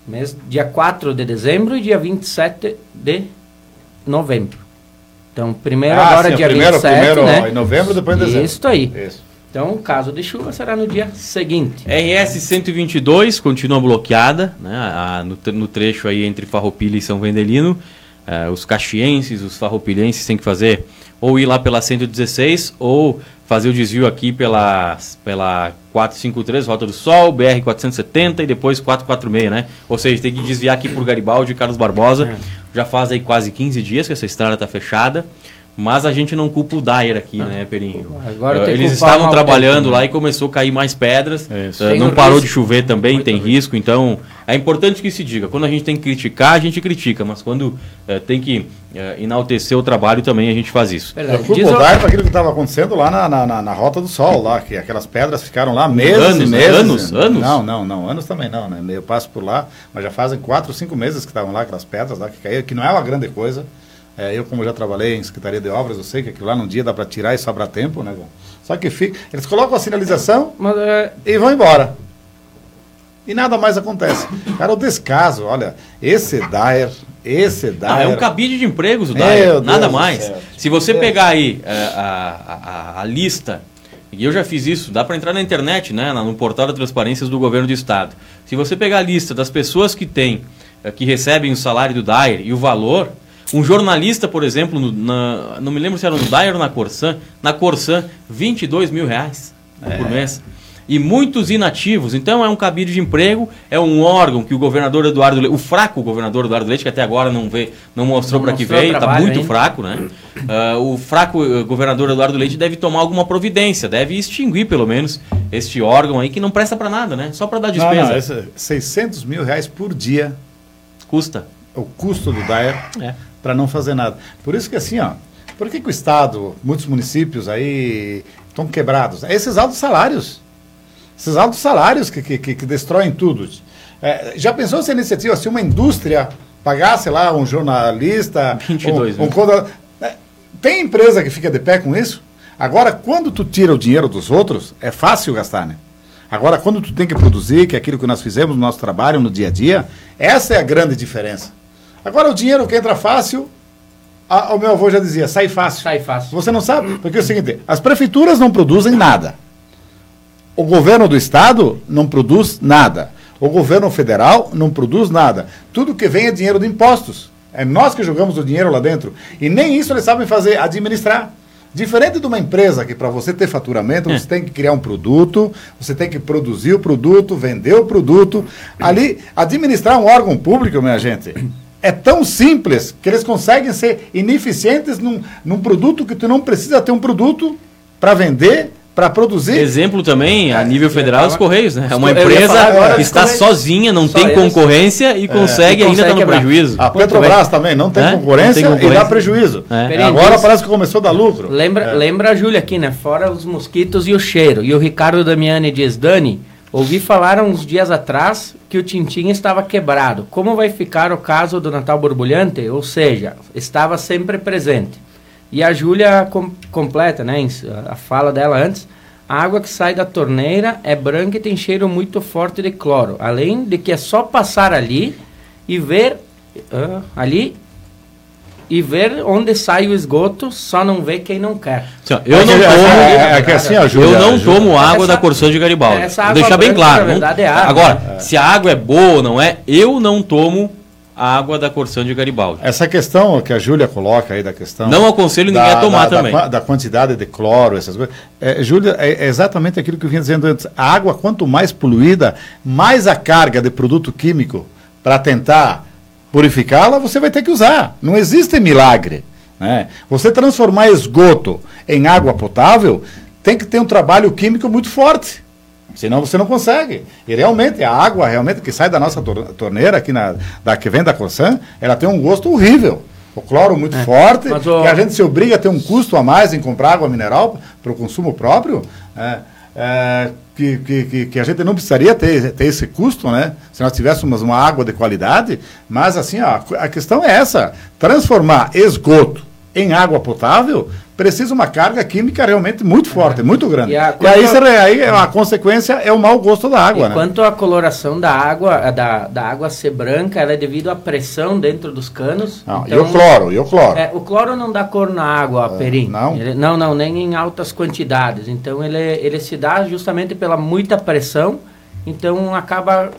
Mês, dia 4 de dezembro e dia 27 de novembro. Então, primeiro ah, agora sim, dia primeiro, 27, primeiro, né? Em novembro, depois de dezembro. Isso aí. Isso. Então, caso de chuva, será no dia seguinte. RS 122 continua bloqueada, né, a, no, no, trecho aí entre Farroupilha e São Vendelino. Uh, os caxienses, os farroupilhenses têm que fazer ou ir lá pela 116 ou fazer o desvio aqui pela, pela 453, Rota do Sol, BR 470 e depois 446, né? Ou seja, tem que desviar aqui por Garibaldi e Carlos Barbosa. É. Já faz aí quase 15 dias que essa estrada está fechada. Mas a gente não culpa o Dyer aqui, né, Perinho? Agora Uh, que Eles estavam trabalhando lá né? e começou a cair mais pedras. Uh, não parou risco. de chover também, Muito tem risco. risco. Então, é importante que se diga. Quando a gente tem que criticar, a gente critica. Mas quando uh, tem que uh, enaltecer o trabalho, também a gente faz isso. Eu culpo Diz o Dyer para aquilo que estava acontecendo lá na, na, na- na Rota do Sol, lá, que aquelas pedras ficaram lá meses Anos, né? meses. Anos, anos? Não, não, não, anos também não, né? Eu passo por lá, mas já fazem quatro, cinco meses que estavam lá aquelas pedras lá que caíram, que não é uma grande coisa. É, eu, como já trabalhei em Secretaria de Obras, eu sei que aquilo lá num dia dá para tirar e sobra tempo, né? Só que fica, eles colocam a sinalização Mas, é, e vão embora. E nada mais acontece. Cara, o descaso, olha, esse Dyer, esse Dyer... Ah, é um cabide de empregos o Meu Dyer, Deus nada do mais. Se você Deus. pegar aí eh, a, a, a- a lista, e eu já fiz isso, dá para entrar na internet, né, no portal da Transparências do Governo do Estado. Se você pegar a lista das pessoas que têm, eh, que recebem o salário do Dyer e o valor, um jornalista, por exemplo, no- na- não me lembro se era no Dyer ou na Corsan, na Corsan, 22 mil reais por mês. E muitos inativos. Então é um cabide de emprego, é um órgão que o governador Eduardo Leite, o fraco governador Eduardo Leite, que até agora não, vê, não mostrou Não para que veio, está muito ainda. fraco, né? Ah, o fraco eh, governador Eduardo Leite deve tomar alguma providência, deve extinguir pelo menos este órgão aí que não presta para nada, né? Só para dar Não, despesa. não, esse 600 mil reais por dia Custa. o custo do Dyer É. para não fazer nada. Por isso que assim, ó, por que, que o Estado, muitos municípios aí estão quebrados? É esses altos salários. Esses altos salários que, que, que, destroem tudo. É, já pensou se a iniciativa, se uma indústria pagasse lá um jornalista, 22 um, um mil. conta- é, tem empresa que fica de pé com isso? Agora, quando tu tira o dinheiro dos outros, é fácil gastar, né? Agora, quando tu tem que produzir, que é aquilo que nós fizemos no nosso trabalho, no dia a dia, essa é a grande diferença. Agora, o dinheiro que entra fácil, a- o meu avô já dizia, sai fácil. Sai fácil. Você não sabe? Porque é o seguinte, as prefeituras não produzem nada. O governo do estado não produz nada. O governo federal não produz nada. Tudo que vem é dinheiro de impostos. É nós que jogamos o dinheiro lá dentro. E nem isso eles sabem fazer, administrar. Diferente de uma empresa que para você ter faturamento, você tem que criar um produto, você tem que produzir o produto, vender o produto. Ali, administrar um órgão público, minha gente, é tão simples que eles conseguem ser ineficientes num, num produto que tu não precisa ter um produto para vender, para produzir. Exemplo também, a É, nível federal, os Correios, né? É uma empresa agora que está Correios. sozinha, não Só tem eles. concorrência e consegue e ainda estar consegue no quebrar. prejuízo. A Petrobras também não tem, É? concorrência Não tem concorrência. e dá prejuízo. É. Agora parece que começou a dar lucro. Lembra, É. lembra a Júlia aqui, né? Fora os mosquitos e o cheiro. E o Ricardo Damiani diz, Dani, ouvi falar uns dias atrás que o Tintim estava quebrado. Como vai ficar o caso do Natal Borbulhante? Ou seja, estava sempre presente. E a Júlia com- completa, né? A fala dela antes. A água que sai da torneira é branca e tem cheiro muito forte de cloro. Além de que é só passar ali e ver ah, ali e ver onde sai o esgoto, só não vê quem não quer. Assim, eu É não tomo. é, é, é assim, Eu não tomo água Essa- da Corsã de Garibaldi. essa Vou água deixar bem claro. não- verdade, é água. Agora, se a água é boa ou não é, eu não tomo a água da Corsã de Garibaldi. Essa questão que a Júlia coloca aí da questão. Não aconselho ninguém a tomar da, também. Da, da quantidade de cloro, essas coisas. É, Júlia, é, é exatamente aquilo que eu vinha dizendo antes. A água, quanto mais poluída, mais a carga de produto químico para tentar purificá-la, você vai ter que usar. Não existe milagre. Né? Você transformar esgoto em água potável tem que ter um trabalho químico muito forte. Senão você não consegue. E realmente, a água realmente que sai da nossa tor- torneira, aqui na, da, que vem da Corsã, ela tem um gosto horrível. O cloro muito forte, Mas o- que a gente se obriga a ter um custo a mais em comprar água mineral para o consumo próprio, é, é, que, que, que, a gente não precisaria ter, ter esse custo, né? Se nós tivéssemos uma água de qualidade. Mas assim, ó, a questão é essa: transformar esgoto em água potável precisa uma carga química realmente muito forte, muito grande. E E, a- aí, quando- você- aí a consequência é o mau gosto da água, e né? quanto à coloração da água, a da, da água ser branca, ela é devido à pressão dentro dos canos. Não, Então, e o cloro, e o cloro. É, o cloro não dá cor na água, Perim. não? Ele- não, não, nem em altas quantidades. Então ele, ele se dá justamente pela muita pressão, então acaba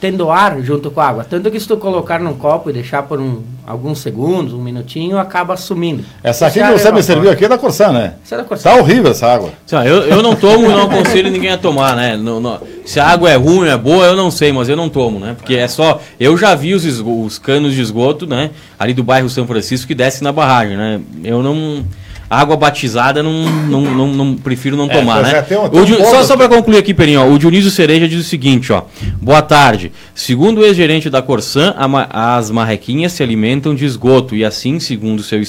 tendo ar junto com a água. Tanto que se tu colocar num copo e deixar por um, alguns segundos, um minutinho, acaba sumindo. Essa aqui Esse que você me serviu aqui é da Corsã, né? Isso é da Corsã. Tá horrível essa água. Assim, eu, eu não tomo, não aconselho ninguém a tomar, né? Não- não- se a água é ruim, é boa, eu não sei, mas eu não tomo, né? Porque é só. Eu já vi os, esgo- os canos de esgoto, né? Ali do bairro São Francisco que desce na barragem, né? Eu não. Água batizada não, não, não, não- prefiro não É, tomar, né? é, tem tem um só só para concluir aqui, Perinho, ó, o Dionísio Cereja diz o seguinte, ó. Boa tarde. Segundo o ex-gerente da Corsan, a ma- as marrequinhas se alimentam de esgoto e assim, segundo seu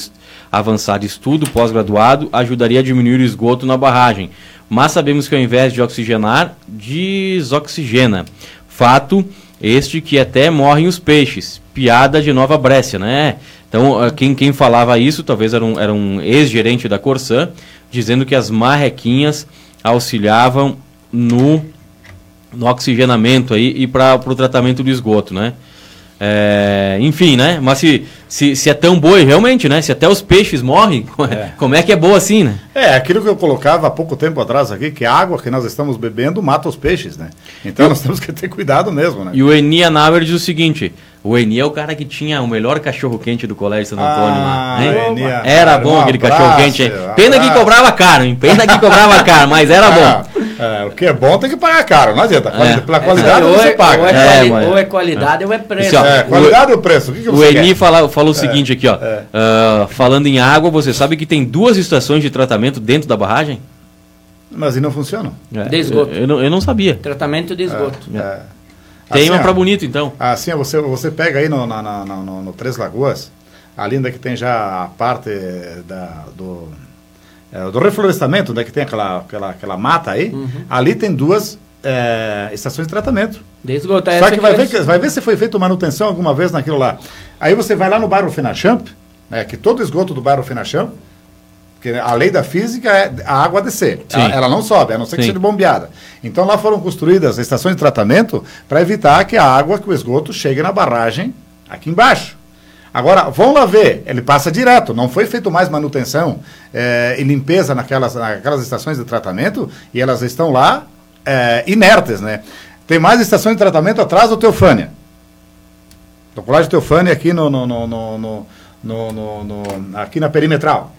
avançado estudo pós-graduado, ajudaria a diminuir o esgoto na barragem. Mas sabemos que ao invés de oxigenar, desoxigena. Fato este que até morrem os peixes. Piada de Nova Brécia, né? Então, ah, quem, quem falava isso, talvez era um, era um ex-gerente da Corsan, dizendo que as marrequinhas auxiliavam no, no oxigenamento aí e para o tratamento do esgoto, né? É, enfim, né? Mas se, se, se é tão boa, realmente, né? Se até os peixes morrem, como é que é boa assim, né? É, aquilo que eu colocava há pouco tempo atrás aqui, que a água que nós estamos bebendo mata os peixes, né? Então nós temos que ter cuidado mesmo, né? E o Eni Anauer diz o seguinte: o Eni é o cara que tinha o melhor cachorro quente do Colégio Santo Antônio. Ah, lá, hein? Eni, Era cara, bom aquele abraço, cachorro quente, hein? um Pena que cobrava caro, hein? Pena que cobrava caro, mas era Ah, bom. é, o que é bom tem que pagar caro, não adianta. É. Pela qualidade aí, ou você é, paga. Ou é, É, quali- mas- ou é qualidade ou é preço. Assim, ó, É, qualidade ou preço? O que, que O Eni fala, falou o seguinte aqui, ó. ah, falando em água, você sabe que tem duas estações de tratamento dentro da barragem? Mas e não funciona? É, De esgoto. Eu, eu não, eu não sabia. Tratamento de esgoto. É. Tem Assim, uma ó, pra bonito, então. Assim, você, você pega aí no, na- na- no, no Três Lagoas, ali onde é que tem já a parte da, do, é, do reflorestamento, onde é que tem aquela, aquela, aquela mata aí, Uhum. ali tem duas é, estações de tratamento. De esgoto. Só essa que vai ver, que vai ver se foi feita manutenção alguma vez naquilo lá. Aí você vai lá no bairro Finachamp, né, que todo esgoto do bairro Finachamp, porque a lei da física é a água descer. Ela, ela não sobe, a não ser que Sim. seja bombeada. Então lá foram construídas estações de tratamento para evitar que a água, que o esgoto, chegue na barragem aqui embaixo. Agora, vão lá ver, ele passa direto, não foi feito mais manutenção eh, e limpeza naquelas, naquelas estações de tratamento e elas estão lá eh, inertes, né? Tem mais estações de tratamento atrás do Teofânia. Do Colégio Teofânia aqui no, no, no, no- no- no- no- aqui na perimetral.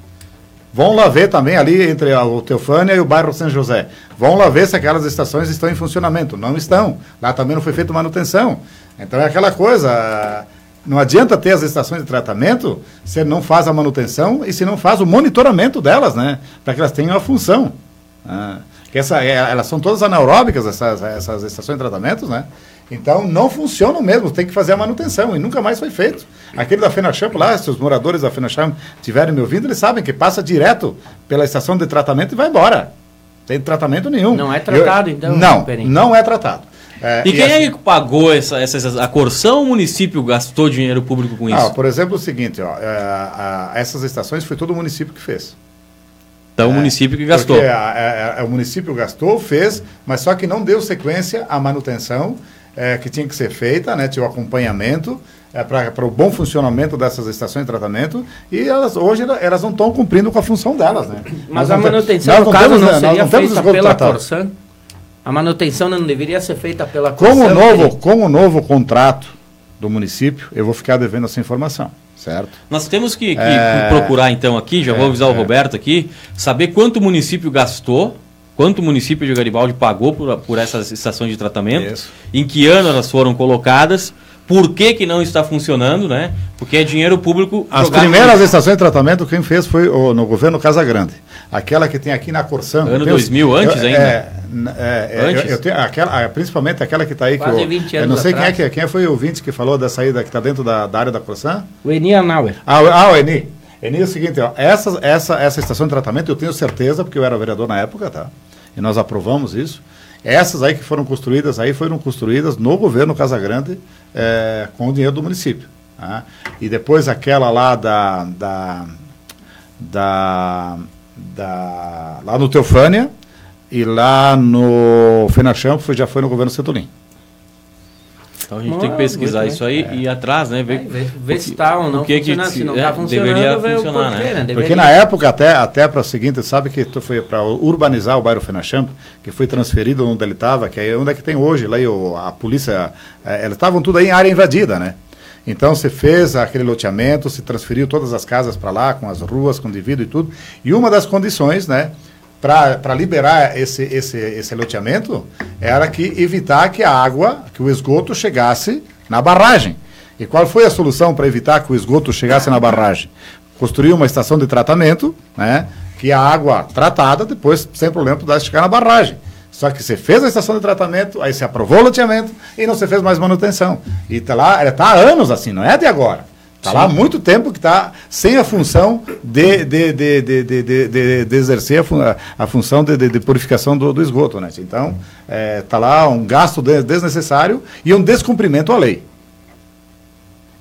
Vão lá ver também ali entre a- Teofânia e o bairro São José. Vão lá ver se aquelas estações estão em funcionamento. Não estão. Lá também não foi feita manutenção. Então é aquela coisa. Não adianta ter as estações de tratamento se não faz a manutenção e se não faz o monitoramento delas, né? Para que elas tenham a função. Ah, que essa, é, elas são todas anaeróbicas, essas, essas estações de tratamento, né? Então não funcionam mesmo, tem que fazer a manutenção e nunca mais foi feito. Aquele da Fenachamp lá, se os moradores da Fenachamp estiverem me ouvindo, eles sabem que passa direto pela estação de tratamento e vai embora. Tem tratamento nenhum. Não é tratado, Eu- então, Não, Perim? não é tratado. É, E quem assim- é que pagou essa, essa, essa- a Corção ou o município gastou dinheiro público com isso? Ah, por exemplo, o seguinte, ó, é, a- essas estações foi todo o município que fez. então o município que gastou. Porque a- a- a- o município gastou, fez, mas só que não deu sequência à manutenção eh, que tinha que ser feita, né? Tinha o acompanhamento para o bom funcionamento dessas estações de tratamento e elas, hoje ela- elas não estão cumprindo com a função delas, né? Mas Nós a manutenção, no caso, temos, não né, seria não feita pela. Corsan? A manutenção não deveria ser feita pela Com Corsan? o, novo, com o novo contrato do município, eu vou ficar devendo essa informação, certo? Nós temos que, que É. procurar então aqui, já vou É, avisar o é. Roberto aqui, saber quanto o município gastou, quanto o município de Garibaldi pagou por, por essas estações de tratamento, Isso. em que ano elas foram colocadas, por que, que não está funcionando, né? Porque é dinheiro público As primeiras estações de tratamento quem fez foi o, no governo Casa Grande. Aquela que tem aqui na Corsã. Ano Tem os- 2000, antes eu- ainda? É, é, é, Antes? Eu, eu tenho aquela, principalmente aquela que está aí. Quase que eu, 20 eu anos não sei quem é, quem foi o ouvinte que falou da saída que está dentro da, da área da Corsã. O Eni Anauer. Ah, o- ah, o Eni. Eni é o seguinte, ó, essa, essa, essa estação de tratamento eu tenho certeza, porque eu era vereador na época, tá? E nós aprovamos isso. Essas aí que foram construídas aí foram construídas no governo Casagrande é, com o dinheiro do município. tá? E depois aquela lá da, da, da, da lá no Teofânia e lá no Fenachamp foi, já foi no governo Setulin. Então a gente tem que pesquisar isso aí e ir atrás, né? Ver, ver, ver se está ou não o que que se- se não é, está funcionando, deveria ver o funcionar, porquê, né? né? Porque Deveria- na época, até, até para o seguinte, sabe que tu foi para urbanizar o bairro Fenachamp, que foi transferido onde ele estava, que é onde é que tem hoje, lá o- a polícia, eh, eles estavam tudo aí em área invadida, né? Então se fez aquele loteamento, se transferiu todas as casas para lá, com as ruas, com indivíduo e tudo. E uma das condições, né, para liberar esse, esse, esse loteamento, era que evitar que a água, que o esgoto chegasse na barragem. E qual foi a solução para evitar que o esgoto chegasse na barragem? Construir uma estação de tratamento, né, que a água tratada, depois, sem problema, pudesse chegar na barragem. Só que você fez a estação de tratamento, aí você aprovou o loteamento e não se fez mais manutenção. E está lá, está há anos assim, não é de agora. Está lá há muito tempo que está sem a função de, de, de, de, de, de- de- de exercer a, fun- a- função de, de- de purificação do, do esgoto. Né? Então, está lá um gasto de- desnecessário e um descumprimento à lei.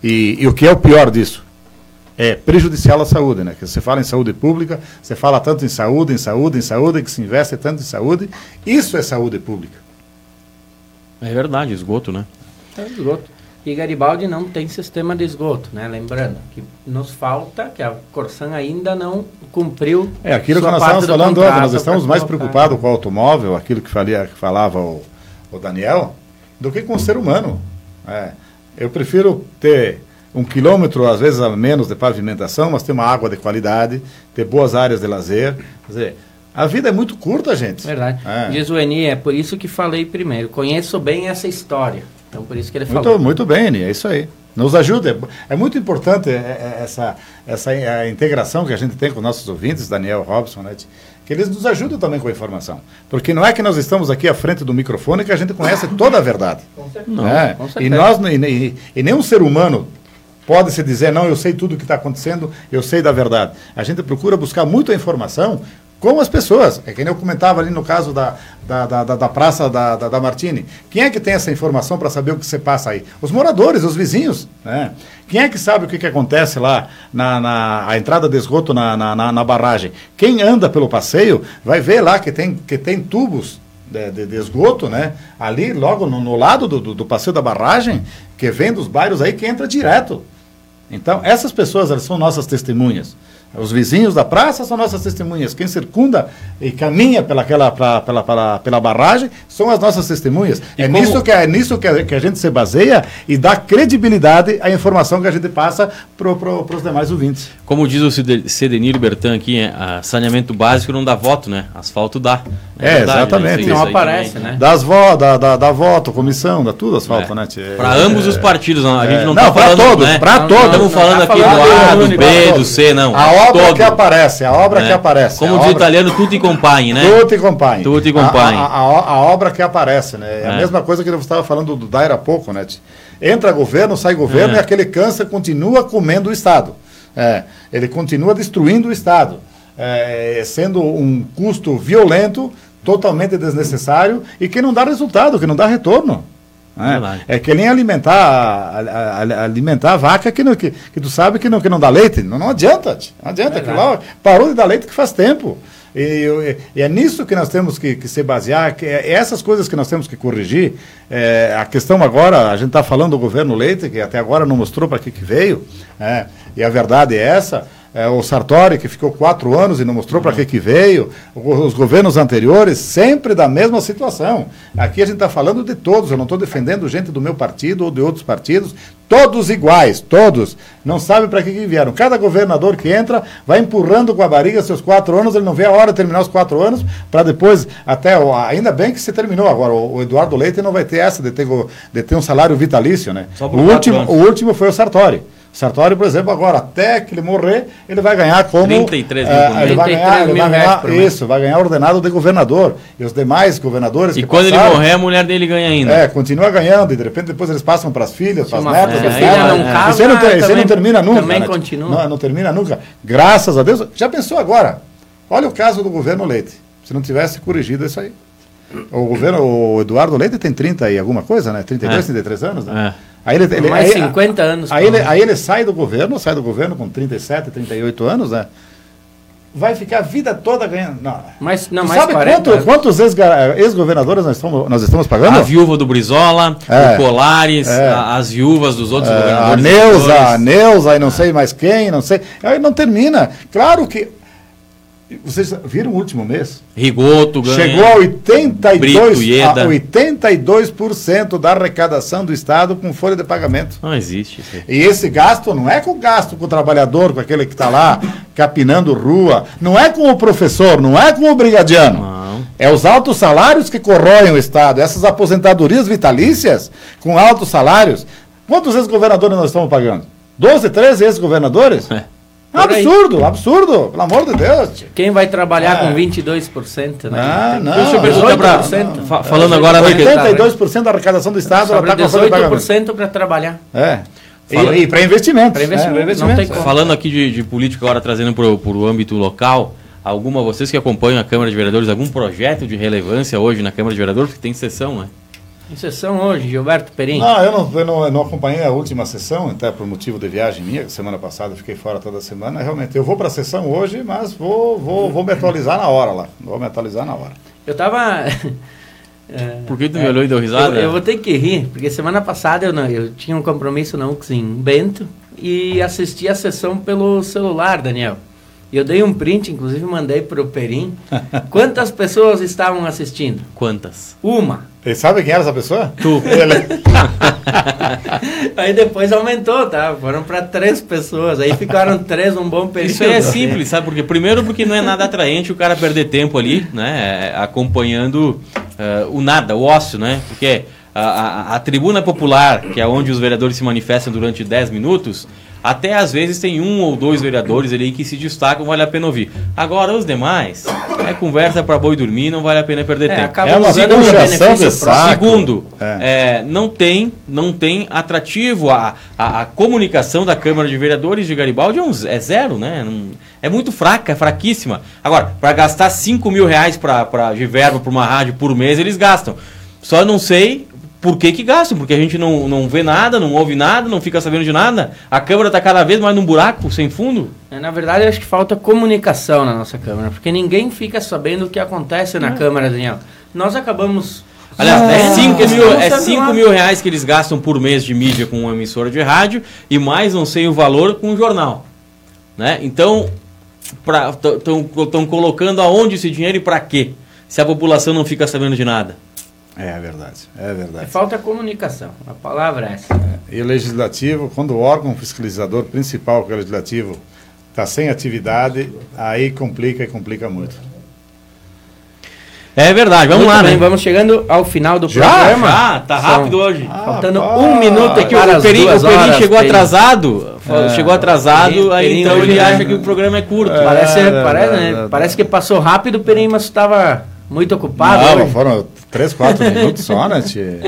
E, e o que é o pior disso? É prejudicial à saúde, né? Que você fala em saúde pública, você fala tanto em saúde, em saúde, em saúde, que se investe tanto em saúde. Isso é saúde pública. É verdade, esgoto, né? É esgoto. E Garibaldi não tem sistema de esgoto, né? Lembrando que nos falta, que a Corsan ainda não cumpriu. É aquilo que nós estávamos do falando ontem, nós estamos mais preocupados com o automóvel, aquilo que, falia, que falava o, o Daniel, do que com o ser humano. É, eu prefiro ter um quilômetro, às vezes, a menos de pavimentação, mas ter uma água de qualidade, ter boas áreas de lazer. Quer dizer, a vida é muito curta, gente. Verdade. É. Diz o Eni, é por isso que falei primeiro. Conheço bem essa história. Então, por isso que ele Muito, falou. muito bem, Eni, é isso aí. Nos ajuda. É, é muito importante é, é, essa, essa a integração que a gente tem com nossos ouvintes, Daniel Robson, né? Que eles nos ajudam também com a informação. Porque não é que nós estamos aqui à frente do microfone que a gente conhece toda a verdade. Não, É, com e, certeza. nós, e, e, e nenhum ser humano pode se dizer, não, eu sei tudo o que está acontecendo, eu sei da verdade. A gente procura buscar muita informação com as pessoas. É que nem eu comentava ali no caso da, da, da, da- Praça da, da, da Martini. Quem é que tem essa informação para saber o que se passa aí? Os moradores, os vizinhos. Né? Quem é que sabe o que, que acontece lá na, na a entrada de esgoto na, na, na, na barragem? Quem anda pelo passeio vai ver lá que tem, que tem tubos de, de- de esgoto, né? Ali, logo no, no lado do, do, do passeio da barragem, que vem dos bairros aí, que entra direto. Então, essas pessoas, elas são nossas testemunhas. Os vizinhos da praça são nossas testemunhas. Quem circunda e caminha pela, aquela, pra- pela, pela, pela barragem são as nossas testemunhas. E É como- nisso, que, é nisso que, a, que a gente se baseia e dá credibilidade à informação que a gente passa para pro, os demais ouvintes. Como diz o Cedenir Bertan aqui, é, saneamento básico não dá voto, né? Asfalto dá. É, exatamente. Isso aí- Não isso aí aparece, também. né? Das vo, da, da, da voto, comissão, dá tudo asfalto, É. né? Para ambos os partidos, não, a gente É, não não, está falando, todos, né? Não todos. Estamos Não falando aqui do A, do B, do. C, não. A obra Todo, que aparece, a obra né? que aparece. Como a diz o obra- italiano, tudo e compagni, né? Tudo e compagni. E compagni. A, a, a- a obra que aparece, né? É, a É. mesma coisa que você estava falando do Daira há pouco, né? Entra governo, sai governo É. e aquele câncer continua comendo o Estado. É, ele continua destruindo o Estado, é, sendo um custo violento, totalmente desnecessário e que não dá resultado, que não dá retorno. É, é que nem alimentar, a, a- a- alimentar a vaca que, não, que, que tu sabe que não, que não dá leite. Não, não adianta, não adianta. Lá parou de dar leite que faz tempo. E, e é nisso que nós temos que, que se basear, que é essas coisas que nós temos que corrigir. É, a questão agora, a gente está falando do governo Leite, que até agora não mostrou para que, que veio, é, e a verdade é essa. É, o Sartori, que ficou quatro anos e não mostrou para que, que veio, os governos anteriores, sempre da mesma situação. Aqui a gente está falando de todos, eu não estou defendendo gente do meu partido ou de outros partidos, todos iguais, todos. Não sabe para que, que vieram. Cada governador que entra vai empurrando com a barriga seus quatro anos, ele não vê a hora de terminar os quatro anos, para depois, até, ainda bem que se terminou agora, o, Eduardo Leite não vai ter essa de ter, de ter um salário vitalício, né? O último, o último foi o Sartori. Sartori, por exemplo, agora, até que ele morrer, ele vai ganhar como. 33 mil eh, ele vai 33 ganhar, ele vai ganhar isso, vai ganhar ordenado de governador. E os demais governadores E quando ele passaram, morrer, a mulher dele ganha ainda. É, continua ganhando, e de repente depois eles passam para as filhas, para as netas, filha as não casa, Isso aí não, também- não termina nunca. também né? continua. Não, não termina nunca. Graças a Deus. Já pensou agora? Olha o caso do governo Leite. Se não tivesse corrigido isso aí. O governo, o Eduardo Leite tem 30 e alguma coisa, né? 32, É. 33 anos, né? É. Aí ele, ele, Mais aí, 50 anos. Aí ele, aí ele sai do governo, sai do governo com 37, 38 anos, né? vai ficar a vida toda ganhando. Não. Mas, não, mais sabe 40 quanto, quantos ex-ga- ex-governadores nós estamos, nós estamos pagando? A viúva do Brizola, É. o Colares, É. a- as viúvas dos outros É, a governadores. Neuza, a. Neuza e não sei mais quem, não sei. Aí não termina. Claro que. Vocês viram o último mês? Rigoto ganha. Chegou a 82%, Brito, a 82% da arrecadação do Estado com folha de pagamento. Não existe isso. E esse gasto não é com o gasto com o trabalhador, com aquele que está lá capinando rua, não é com o professor, não é com o brigadiano. Não. É os altos salários que corroem o Estado, essas aposentadorias vitalícias com altos salários. Quantos ex-governadores nós estamos pagando? 12, 13 ex-governadores? É. Por aí. Absurdo, absurdo, pelo amor de Deus. tio. Quem vai trabalhar É. com 22%, né? Ah, não, Deixa eu não, perguntar pra- 18%. Fa- falando agora da 82% da arrecadação do Estado ela está com a folha de pagamento. 18% para trabalhar. É. E, e para investimento. Pra investimento, É, não como. Falando aqui de, de política agora, trazendo para o âmbito local, alguma, vocês que acompanham a Câmara de Vereadores, algum projeto de relevância hoje na Câmara de Vereadores? Porque tem sessão, né? Em sessão hoje, Gilberto Perim. Não, eu não, eu, não, eu não acompanhei a última sessão, até por motivo de viagem minha, que semana passada eu fiquei fora toda semana. Realmente, eu vou para a sessão hoje, mas vou, vou, vou me atualizar na hora lá. Vou me atualizar na hora. Eu tava. é, Por que tu me olhou e deu risada? eu, eu vou ter que rir, porque semana passada eu, não, eu tinha um compromisso na UX em Bento e assisti a sessão pelo celular, Daniel. E eu dei um print, inclusive mandei para o Perim. Quantas pessoas estavam assistindo? Quantas? Uma. E sabe quem era essa pessoa? Tu. Ele. Aí depois aumentou, tá? Foram para três pessoas. Aí ficaram três um bom período. Isso aí é simples, sabe? Porque primeiro porque não é nada atraente o cara perder tempo ali, né? é, Acompanhando eh, o nada, o ócio, né? Porque a, a- a tribuna popular, que é onde os vereadores se manifestam durante 10 minutos, até às vezes tem um ou dois vereadores ali que se destacam, vale a pena ouvir. Agora os demais, é conversa para boi dormir, não vale a pena perder É, tempo. acaba É uma usando o puxação benefício de saco. Segundo, É. é, não, tem, não tem atrativo. A, a, a comunicação da Câmara de Vereadores de Garibaldi é, um é zero, né? Não- é muito fraca, é fraquíssima. Agora, para gastar 5 mil reais pra, pra, de verba para uma rádio por mês, eles gastam. Só não sei por que, que gastam, porque a gente não, não vê nada, não ouve nada, não fica sabendo de nada. A Câmara está cada vez mais num buraco sem fundo. É, Na verdade, eu acho que falta comunicação na nossa Câmara, porque ninguém fica sabendo o que acontece na Câmara, Daniel. Nós acabamos. Aliás, é sabendo 5 que mil, é cinco mil reais que eles gastam por mês de mídia com uma emissora de rádio e mais não sei o valor com um jornal. Né? Então, estão colocando aonde esse dinheiro e para quê? Se a população não fica sabendo de nada. É verdade, é É, verdade. Falta comunicação. A palavra é essa. E o legislativo, quando o órgão fiscalizador principal, que é o legislativo, está sem atividade, aí complica e complica muito. É verdade, vamos Muito lá, bem, né? Vamos chegando ao final do Já? programa. Já, tá São- rápido hoje. Faltando Ah, um minuto pá. aqui o Perim, o chegou atrasado, É. chegou atrasado, Perim- aí Perim então ele né? acha que o programa é curto. É. Parece, É, parece, é, né? é, parece que passou rápido, Perim, mas estava muito ocupado. Não, foram três, quatro minutos só, né, tia?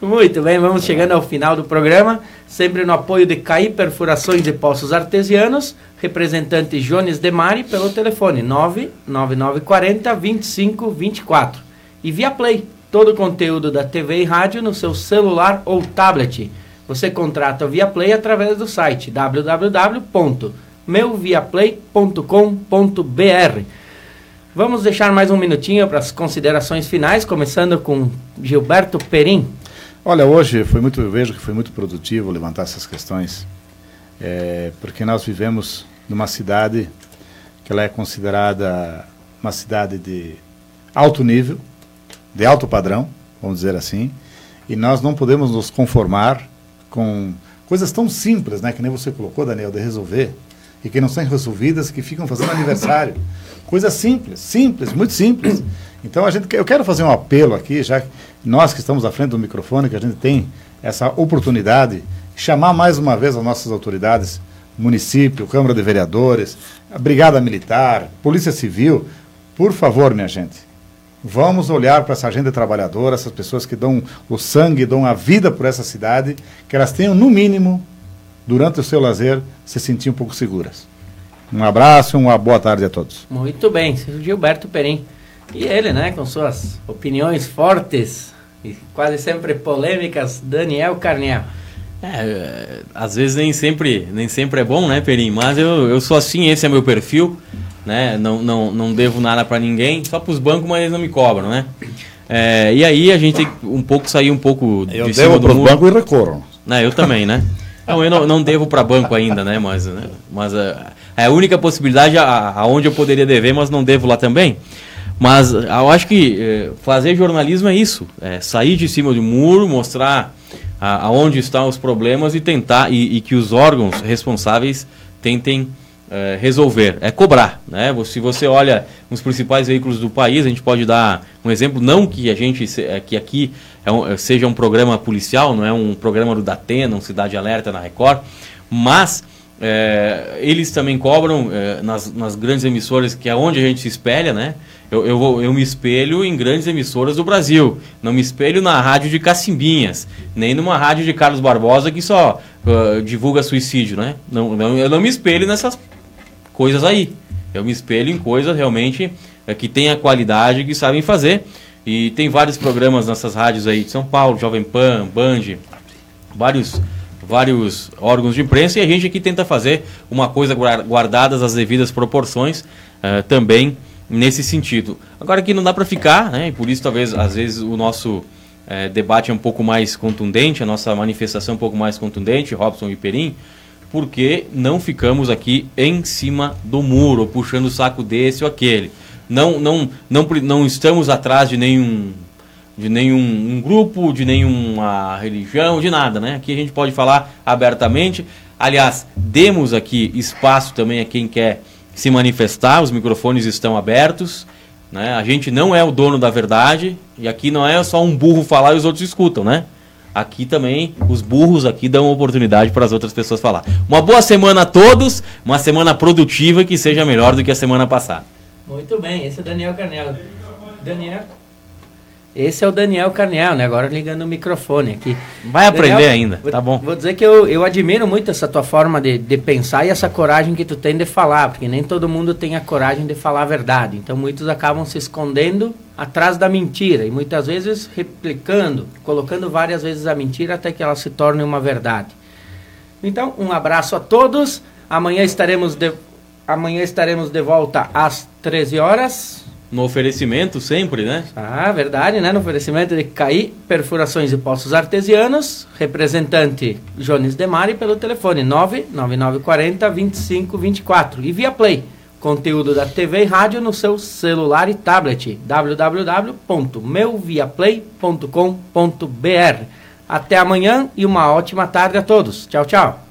Muito bem, vamos chegando ao final do programa, sempre no apoio de CAI Perfurações e Poços Artesianos, representante Jones Demari pelo telefone 99940 2524. E via Play, todo o conteúdo da TV e rádio no seu celular ou tablet. Você contrata Via Play através do site www.meuviaplay.com.br. Vamos deixar mais um minutinho para as considerações finais, começando com Gilberto Perim. Olha, hoje foi muito, eu vejo que foi muito produtivo levantar essas questões, é, porque nós vivemos numa cidade que ela é considerada uma cidade de alto nível, de alto padrão, vamos dizer assim, e nós não podemos nos conformar com coisas tão simples, né, que nem você colocou, Daniel, de resolver, e que não são resolvidas, que ficam fazendo aniversário. Coisas simples, simples, muito simples. Então a gente, eu quero fazer um apelo aqui, já que nós que estamos à frente do microfone, que a gente tem essa oportunidade, chamar mais uma vez as nossas autoridades, município, Câmara de Vereadores, Brigada Militar, Polícia Civil, por favor, minha gente, vamos olhar para essa agenda trabalhadora, essas pessoas que dão o sangue, dão a vida por essa cidade, que elas tenham, no mínimo, durante o seu lazer, se sentir um pouco seguras. Um abraço, uma boa tarde a todos. Muito bem, Gilberto Perim. E ele, né, com suas opiniões fortes e quase sempre polêmicas, Daniel Carniel. É, é, às vezes nem sempre, nem sempre é bom, né, Perim? Mas eu, eu sou assim, esse é meu perfil. né? Não, não, não devo nada para ninguém, só para os bancos, mas eles não me cobram, né? É, e aí a gente tem que um pouco sair um pouco Eu de devo cima do para os muro. bancos e recorro. Né, eu também, né? Não, eu não, não devo para banco ainda, né? Mas, né? mas a, é a única possibilidade aonde eu poderia dever, mas não devo lá também. Mas eu acho que eh, fazer jornalismo é isso, é sair de cima do muro, mostrar aonde estão os problemas e tentar e, e que os órgãos responsáveis tentem eh, resolver. É cobrar, né? Se você olha nos principais veículos do país, a gente pode dar um exemplo, não que a gente eh, que aqui é um- seja um programa policial, não é um programa do Datena, um Cidade Alerta na Record, mas eh, eles também cobram eh, nas, nas grandes emissoras, que é onde a gente se espelha, né? Eu, eu, vou- eu me espelho em grandes emissoras do Brasil. Não me espelho na rádio de Cacimbinhas, nem numa rádio de Carlos Barbosa que só ah, divulga suicídio, né? Não, não, eu não me espelho nessas coisas aí. Eu me espelho em coisas realmente eh, que têm a qualidade que sabem fazer. E tem vários programas nessas rádios aí de São Paulo, Jovem Pan, Band, vários vários órgãos de imprensa e a gente aqui tenta fazer uma coisa guar- guardadas as devidas proporções eh, também nesse sentido. Agora que não dá para ficar, né? E por isso talvez às vezes o nosso eh, debate é um pouco mais contundente, a nossa manifestação é um pouco mais contundente, Robson e Perim, porque não ficamos aqui em cima do muro, puxando o saco desse ou aquele. Não, não, não, não estamos atrás de nenhum de nenhum um grupo, de nenhuma religião, de nada, né? Aqui a gente pode falar abertamente. Aliás, demos aqui espaço também a quem quer se manifestar, os microfones estão abertos, né? A gente não é o dono da verdade e aqui não é só um burro falar e os outros escutam, né? Aqui também os burros aqui dão oportunidade para as outras pessoas falar. Uma boa semana a todos, uma semana produtiva que seja melhor do que a semana passada. Muito bem, esse é o Daniel Carnel. Daniel. Esse é o Daniel Carnel, né? Agora ligando o microfone aqui. Vai aprender Daniel, ainda, vou- tá bom. Vou dizer que eu, eu admiro muito essa tua forma de, de pensar e essa coragem que tu tem de falar, porque nem todo mundo tem a coragem de falar a verdade. Então muitos acabam se escondendo atrás da mentira e muitas vezes replicando, colocando várias vezes a mentira até que ela se torne uma verdade. Então, um abraço a todos. Amanhã estaremos de, amanhã estaremos de volta às 13 horas. No oferecimento sempre, né? Ah, verdade, né? No oferecimento de CAI Perfurações e Poços Artesianos, representante Jones Demari pelo telefone 99940 2524 e via Play, conteúdo da TV e rádio no seu celular e tablet www.meuviaplay.com.br. Até amanhã e uma ótima tarde a todos. Tchau, tchau.